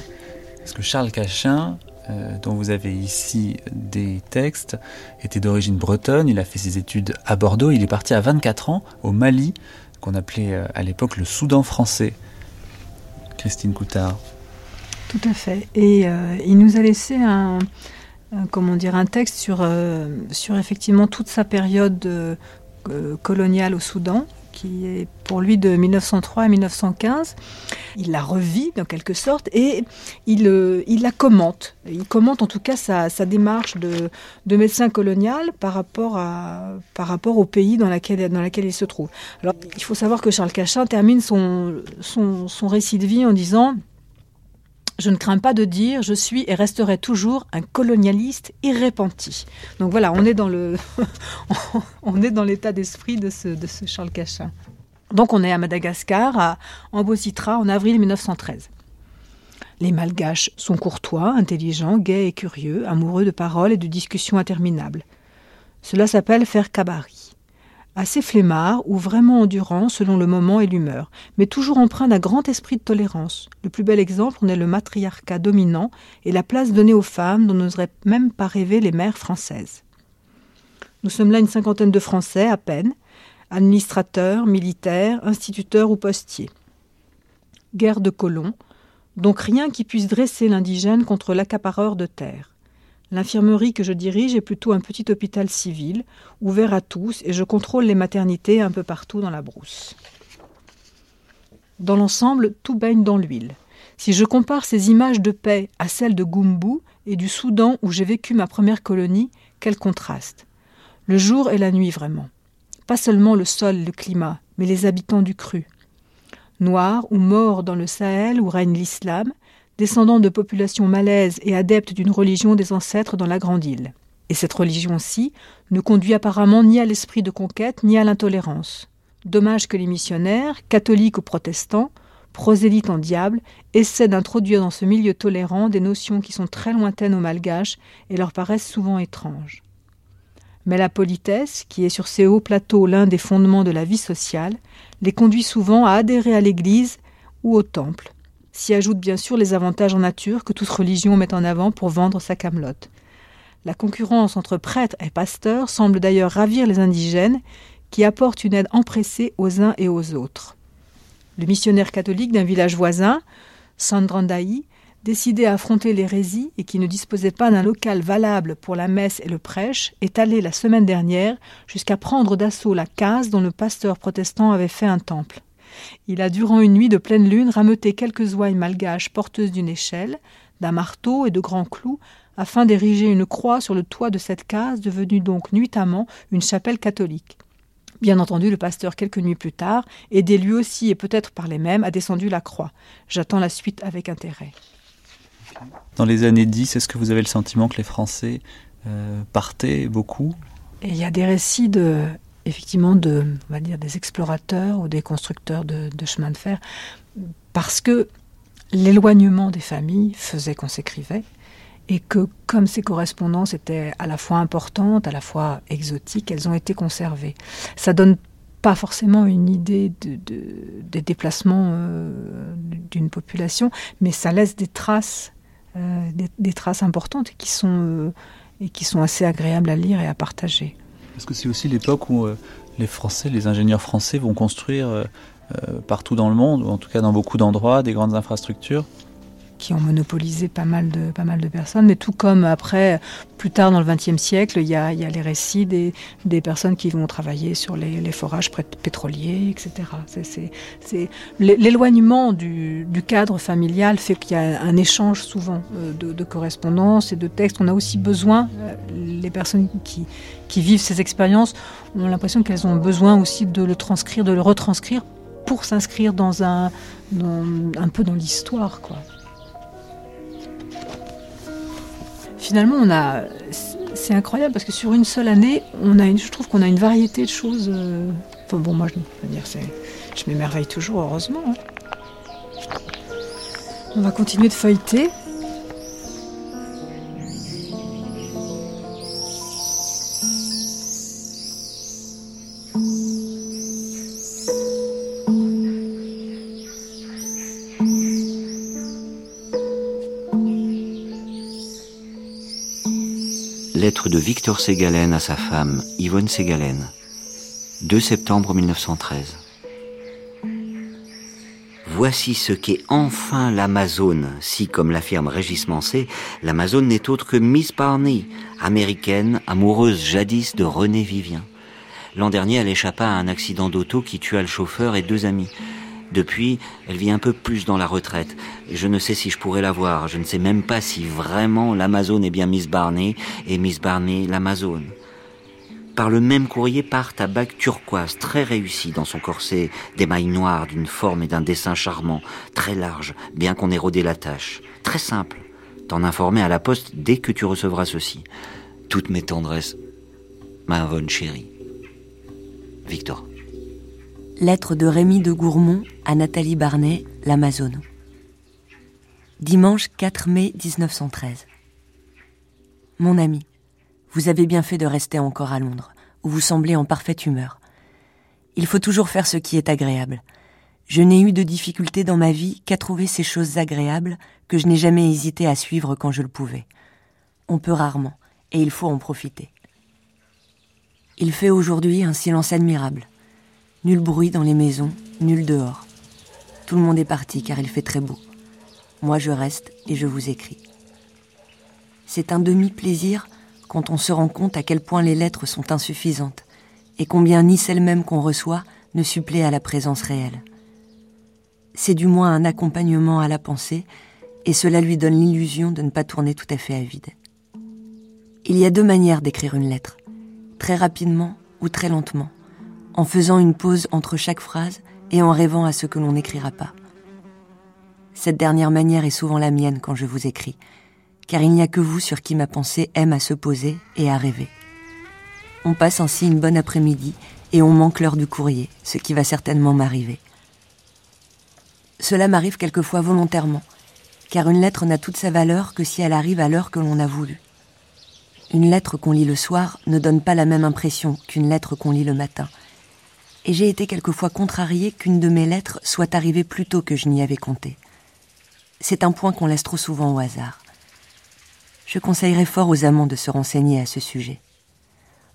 Parce que Charles Cachin, euh, dont vous avez ici des textes, était d'origine bretonne. Il a fait ses études à Bordeaux. Il est parti à 24 ans au Mali, qu'on appelait euh, à l'époque le Soudan français. Christine Coutard. Tout à fait. Et euh, il nous a laissé un, comment dire, un texte sur, sur effectivement toute sa période coloniale au Soudan qui est pour lui de 1903 à 1915. Il la revit en quelque sorte et il, euh, il la commente. Il commente en tout cas sa, démarche de, de, médecin colonial par rapport, au pays dans lequel, il se trouve. Il faut savoir que Charles Cachin termine son récit de vie en disant je ne crains pas de dire, je suis et resterai toujours un colonialiste irrépenti. Donc voilà, on est dans le, [LAUGHS] on est dans l'état d'esprit de ce, de ce Charles Cachin. Donc on est à Madagascar, à Ambositra, en avril 1913. Les Malgaches sont courtois, intelligents, gais et curieux, amoureux de paroles et de discussions interminables. Cela s'appelle faire cabaret assez flemmard ou vraiment endurant selon le moment et l'humeur, mais toujours empreint d'un grand esprit de tolérance. Le plus bel exemple en est le matriarcat dominant et la place donnée aux femmes dont n'oseraient même pas rêver les mères françaises. Nous sommes là une cinquantaine de Français à peine, administrateurs, militaires, instituteurs ou postiers. Guerre de colons, donc rien qui puisse dresser l'indigène contre l'accapareur de terre. L'infirmerie que je dirige est plutôt un petit hôpital civil, ouvert à tous, et je contrôle les maternités un peu partout dans la brousse. Dans l'ensemble, tout baigne dans l'huile. Si je compare ces images de paix à celles de Gumbu et du Soudan où j'ai vécu ma première colonie, quel contraste. Le jour et la nuit vraiment. Pas seulement le sol, le climat, mais les habitants du cru. Noirs ou morts dans le Sahel où règne l'islam, descendant de populations malaises et adeptes d'une religion des ancêtres dans la Grande Île. Et cette religion-ci ne conduit apparemment ni à l'esprit de conquête ni à l'intolérance. Dommage que les missionnaires, catholiques ou protestants, prosélytes en diable, essaient d'introduire dans ce milieu tolérant des notions qui sont très lointaines aux malgaches et leur paraissent souvent étranges. Mais la politesse, qui est sur ces hauts plateaux l'un des fondements de la vie sociale, les conduit souvent à adhérer à l'Église ou au temple, S'y ajoutent bien sûr les avantages en nature que toute religion met en avant pour vendre sa camelote. La concurrence entre prêtres et pasteurs semble d'ailleurs ravir les indigènes qui apportent une aide empressée aux uns et aux autres. Le missionnaire catholique d'un village voisin, Sandrandaï, décidé à affronter l'hérésie et qui ne disposait pas d'un local valable pour la messe et le prêche, est allé la semaine dernière jusqu'à prendre d'assaut la case dont le pasteur protestant avait fait un temple. Il a, durant une nuit de pleine lune, rameuté quelques ouailles malgaches porteuses d'une échelle, d'un marteau et de grands clous, afin d'ériger une croix sur le toit de cette case, devenue donc nuitamment une chapelle catholique. Bien entendu, le pasteur, quelques nuits plus tard, aidé lui aussi et peut-être par les mêmes, a descendu la croix. J'attends la suite avec intérêt. Dans les années 10, est-ce que vous avez le sentiment que les Français euh, partaient beaucoup? Il y a des récits de effectivement de, on va dire, des explorateurs ou des constructeurs de, chemins de fer, parce que l'éloignement des familles faisait qu'on s'écrivait et que comme ces correspondances étaient à la fois importantes, à la fois exotiques, elles ont été conservées. Ça donne pas forcément une idée de, de, des déplacements euh, d'une population, mais ça laisse des traces, euh, des, des, traces importantes qui sont, euh, et qui sont assez agréables à lire et à partager. Est-ce que c'est aussi l'époque où euh, les Français, les ingénieurs français vont construire euh, partout dans le monde, ou en tout cas dans beaucoup d'endroits, des grandes infrastructures qui ont monopolisé pas mal de, pas mal de personnes, mais tout comme après, plus tard dans le XXe siècle, il y, a, y a les récits des, des personnes qui vont travailler sur les, les forages pétroliers, etc. C'est l'éloignement du, du, cadre familial fait qu'il y a un échange souvent euh, de, de correspondances et de textes. On a aussi besoin, euh, les personnes qui, qui vivent ces expériences ont l'impression qu'elles ont besoin aussi de le transcrire, de le retranscrire pour s'inscrire dans un, un peu dans l'histoire, quoi. Finalement, on a, c'est incroyable parce que sur une seule année, on a une, je trouve qu'on a une variété de choses. Euh, enfin bon, moi, je veux dire, je m'émerveille toujours, heureusement. Hein. On va continuer de feuilleter. Lettre de Victor Ségalen à sa femme, Yvonne Ségalen. 2 septembre 1913. Voici ce qu'est enfin l'Amazone. Si, comme l'affirme Régis Mancé, l'Amazone n'est autre que Miss Barney, américaine, amoureuse jadis de René Vivien. L'an dernier, elle échappa à un accident d'auto qui tua le chauffeur et deux amis. Depuis, elle vit un peu plus dans la retraite. Je ne sais si je pourrais la voir. Je ne sais même pas si vraiment l'Amazone est bien Miss Barney et Miss Barney l'Amazone. Par le même courrier part à bague turquoise, très réussi dans son corset, d'émail noir d'une forme et d'un dessin charmant, très large, bien qu'on ait rodé la tâche. Très simple. T'en informer à la poste dès que tu recevras ceci. Toutes mes tendresses. Ma Yvonne chérie. Victor. Lettre de Rémi de Gourmont à Nathalie Barnet, l'Amazone. Dimanche 4 mai 1913. Mon ami, vous avez bien fait de rester encore à Londres, où vous semblez en parfaite humeur. Il faut toujours faire ce qui est agréable. Je n'ai eu de difficulté dans ma vie qu'à trouver ces choses agréables que je n'ai jamais hésité à suivre quand je le pouvais. On peut rarement, et il faut en profiter. Il fait aujourd'hui un silence admirable. Nul bruit dans les maisons, nul dehors. Tout le monde est parti car il fait très beau. Moi je reste et je vous écris. C'est un demi-plaisir quand on se rend compte à quel point les lettres sont insuffisantes et combien ni celles-mêmes qu'on reçoit ne suppléent à la présence réelle. C'est du moins un accompagnement à la pensée et cela lui donne l'illusion de ne pas tourner tout à fait à vide. Il y a deux manières d'écrire une lettre, très rapidement ou très lentement en faisant une pause entre chaque phrase et en rêvant à ce que l'on n'écrira pas. Cette dernière manière est souvent la mienne quand je vous écris, car il n'y a que vous sur qui ma pensée aime à se poser et à rêver. On passe ainsi une bonne après-midi et on manque l'heure du courrier, ce qui va certainement m'arriver. Cela m'arrive quelquefois volontairement, car une lettre n'a toute sa valeur que si elle arrive à l'heure que l'on a voulu. Une lettre qu'on lit le soir ne donne pas la même impression qu'une lettre qu'on lit le matin, et j'ai été quelquefois contrariée qu'une de mes lettres soit arrivée plus tôt que je n'y avais compté. C'est un point qu'on laisse trop souvent au hasard. Je conseillerais fort aux amants de se renseigner à ce sujet.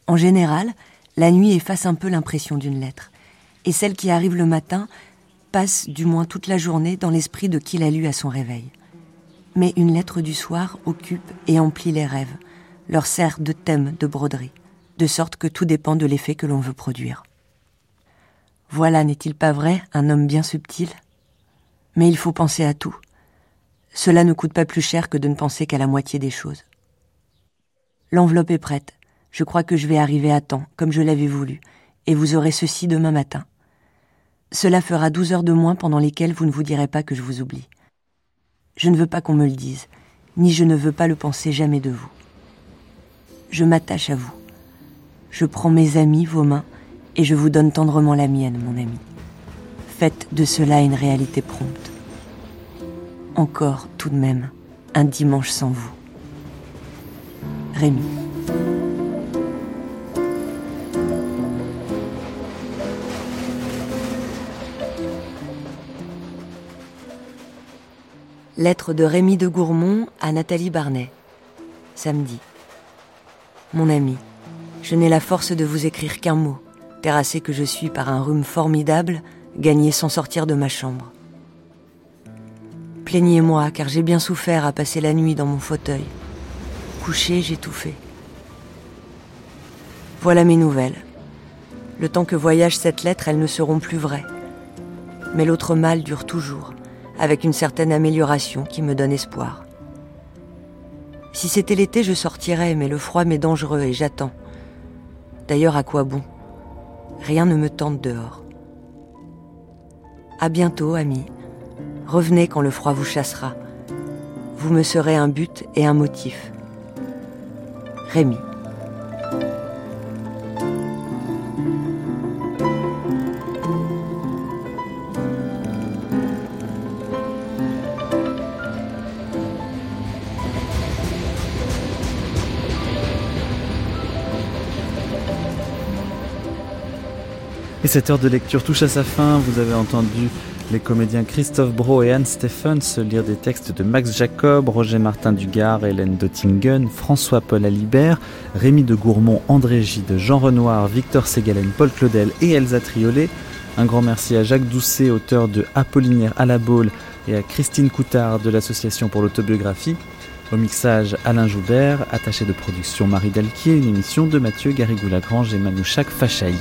En général, la nuit efface un peu l'impression d'une lettre, et celle qui arrive le matin passe du moins toute la journée dans l'esprit de qui l'a lu à son réveil. Mais une lettre du soir occupe et emplit les rêves, leur sert de thème de broderie, de sorte que tout dépend de l'effet que l'on veut produire. Voilà, n'est-il pas vrai, un homme bien subtil? Mais il faut penser à tout. Cela ne coûte pas plus cher que de ne penser qu'à la moitié des choses. L'enveloppe est prête. Je crois que je vais arriver à temps, comme je l'avais voulu, et vous aurez ceci demain matin. Cela fera douze heures de moins pendant lesquelles vous ne vous direz pas que je vous oublie. Je ne veux pas qu'on me le dise, ni je ne veux pas le penser jamais de vous. Je m'attache à vous. Je prends mes amis, vos mains, et je vous donne tendrement la mienne, mon ami. Faites de cela une réalité prompte. Encore, tout de même, un dimanche sans vous. Rémi. Lettre de Rémi de Gourmont à Nathalie Barnet. Samedi. Mon ami, je n'ai la force de vous écrire qu'un mot, terrassé que je suis par un rhume formidable, gagné sans sortir de ma chambre. Plaignez-moi, car j'ai bien souffert à passer la nuit dans mon fauteuil. Couché, j'étouffais. Voilà mes nouvelles. Le temps que voyage cette lettre, elles ne seront plus vraies. Mais l'autre mal dure toujours, avec une certaine amélioration qui me donne espoir. Si c'était l'été, je sortirais, mais le froid m'est dangereux et j'attends. D'ailleurs, à quoi bon? Rien ne me tente dehors. À bientôt, amis. Revenez quand le froid vous chassera. Vous me serez un but et un motif. Rémi. Et cette heure de lecture touche à sa fin. Vous avez entendu les comédiens Christophe Bro et Anne Stephens lire des textes de Max Jacob, Roger Martin Dugard, Hélène Dottingen, François-Paul Alibert, Rémi de Gourmont, André Gide, Jean Renoir, Victor Ségalen, Paul Claudel et Elsa Triolet. Un grand merci à Jacques Doucet, auteur de Apollinaire à la Baule, et à Christine Coutard de l'Association pour l'autobiographie. Au mixage, Alain Joubert, attaché de production Marie Delquier, une émission de Mathieu Garrigou-Lagrange et Manouchak Fachaï.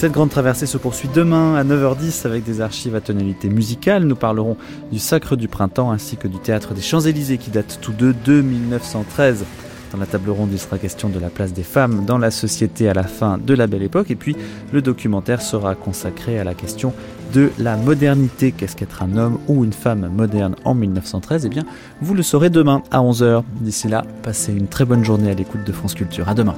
Cette grande traversée se poursuit demain à 9h10 avec des archives à tonalité musicale. Nous parlerons du Sacre du Printemps ainsi que du Théâtre des Champs-Élysées qui date tous deux de 1913. Dans la table ronde, il sera question de la place des femmes dans la société à la fin de la Belle Époque. Et puis, le documentaire sera consacré à la question de la modernité. Qu'est-ce qu'être un homme ou une femme moderne en 1913 Eh bien, vous le saurez demain à 11h. D'ici là, passez une très bonne journée à l'écoute de France Culture. À demain.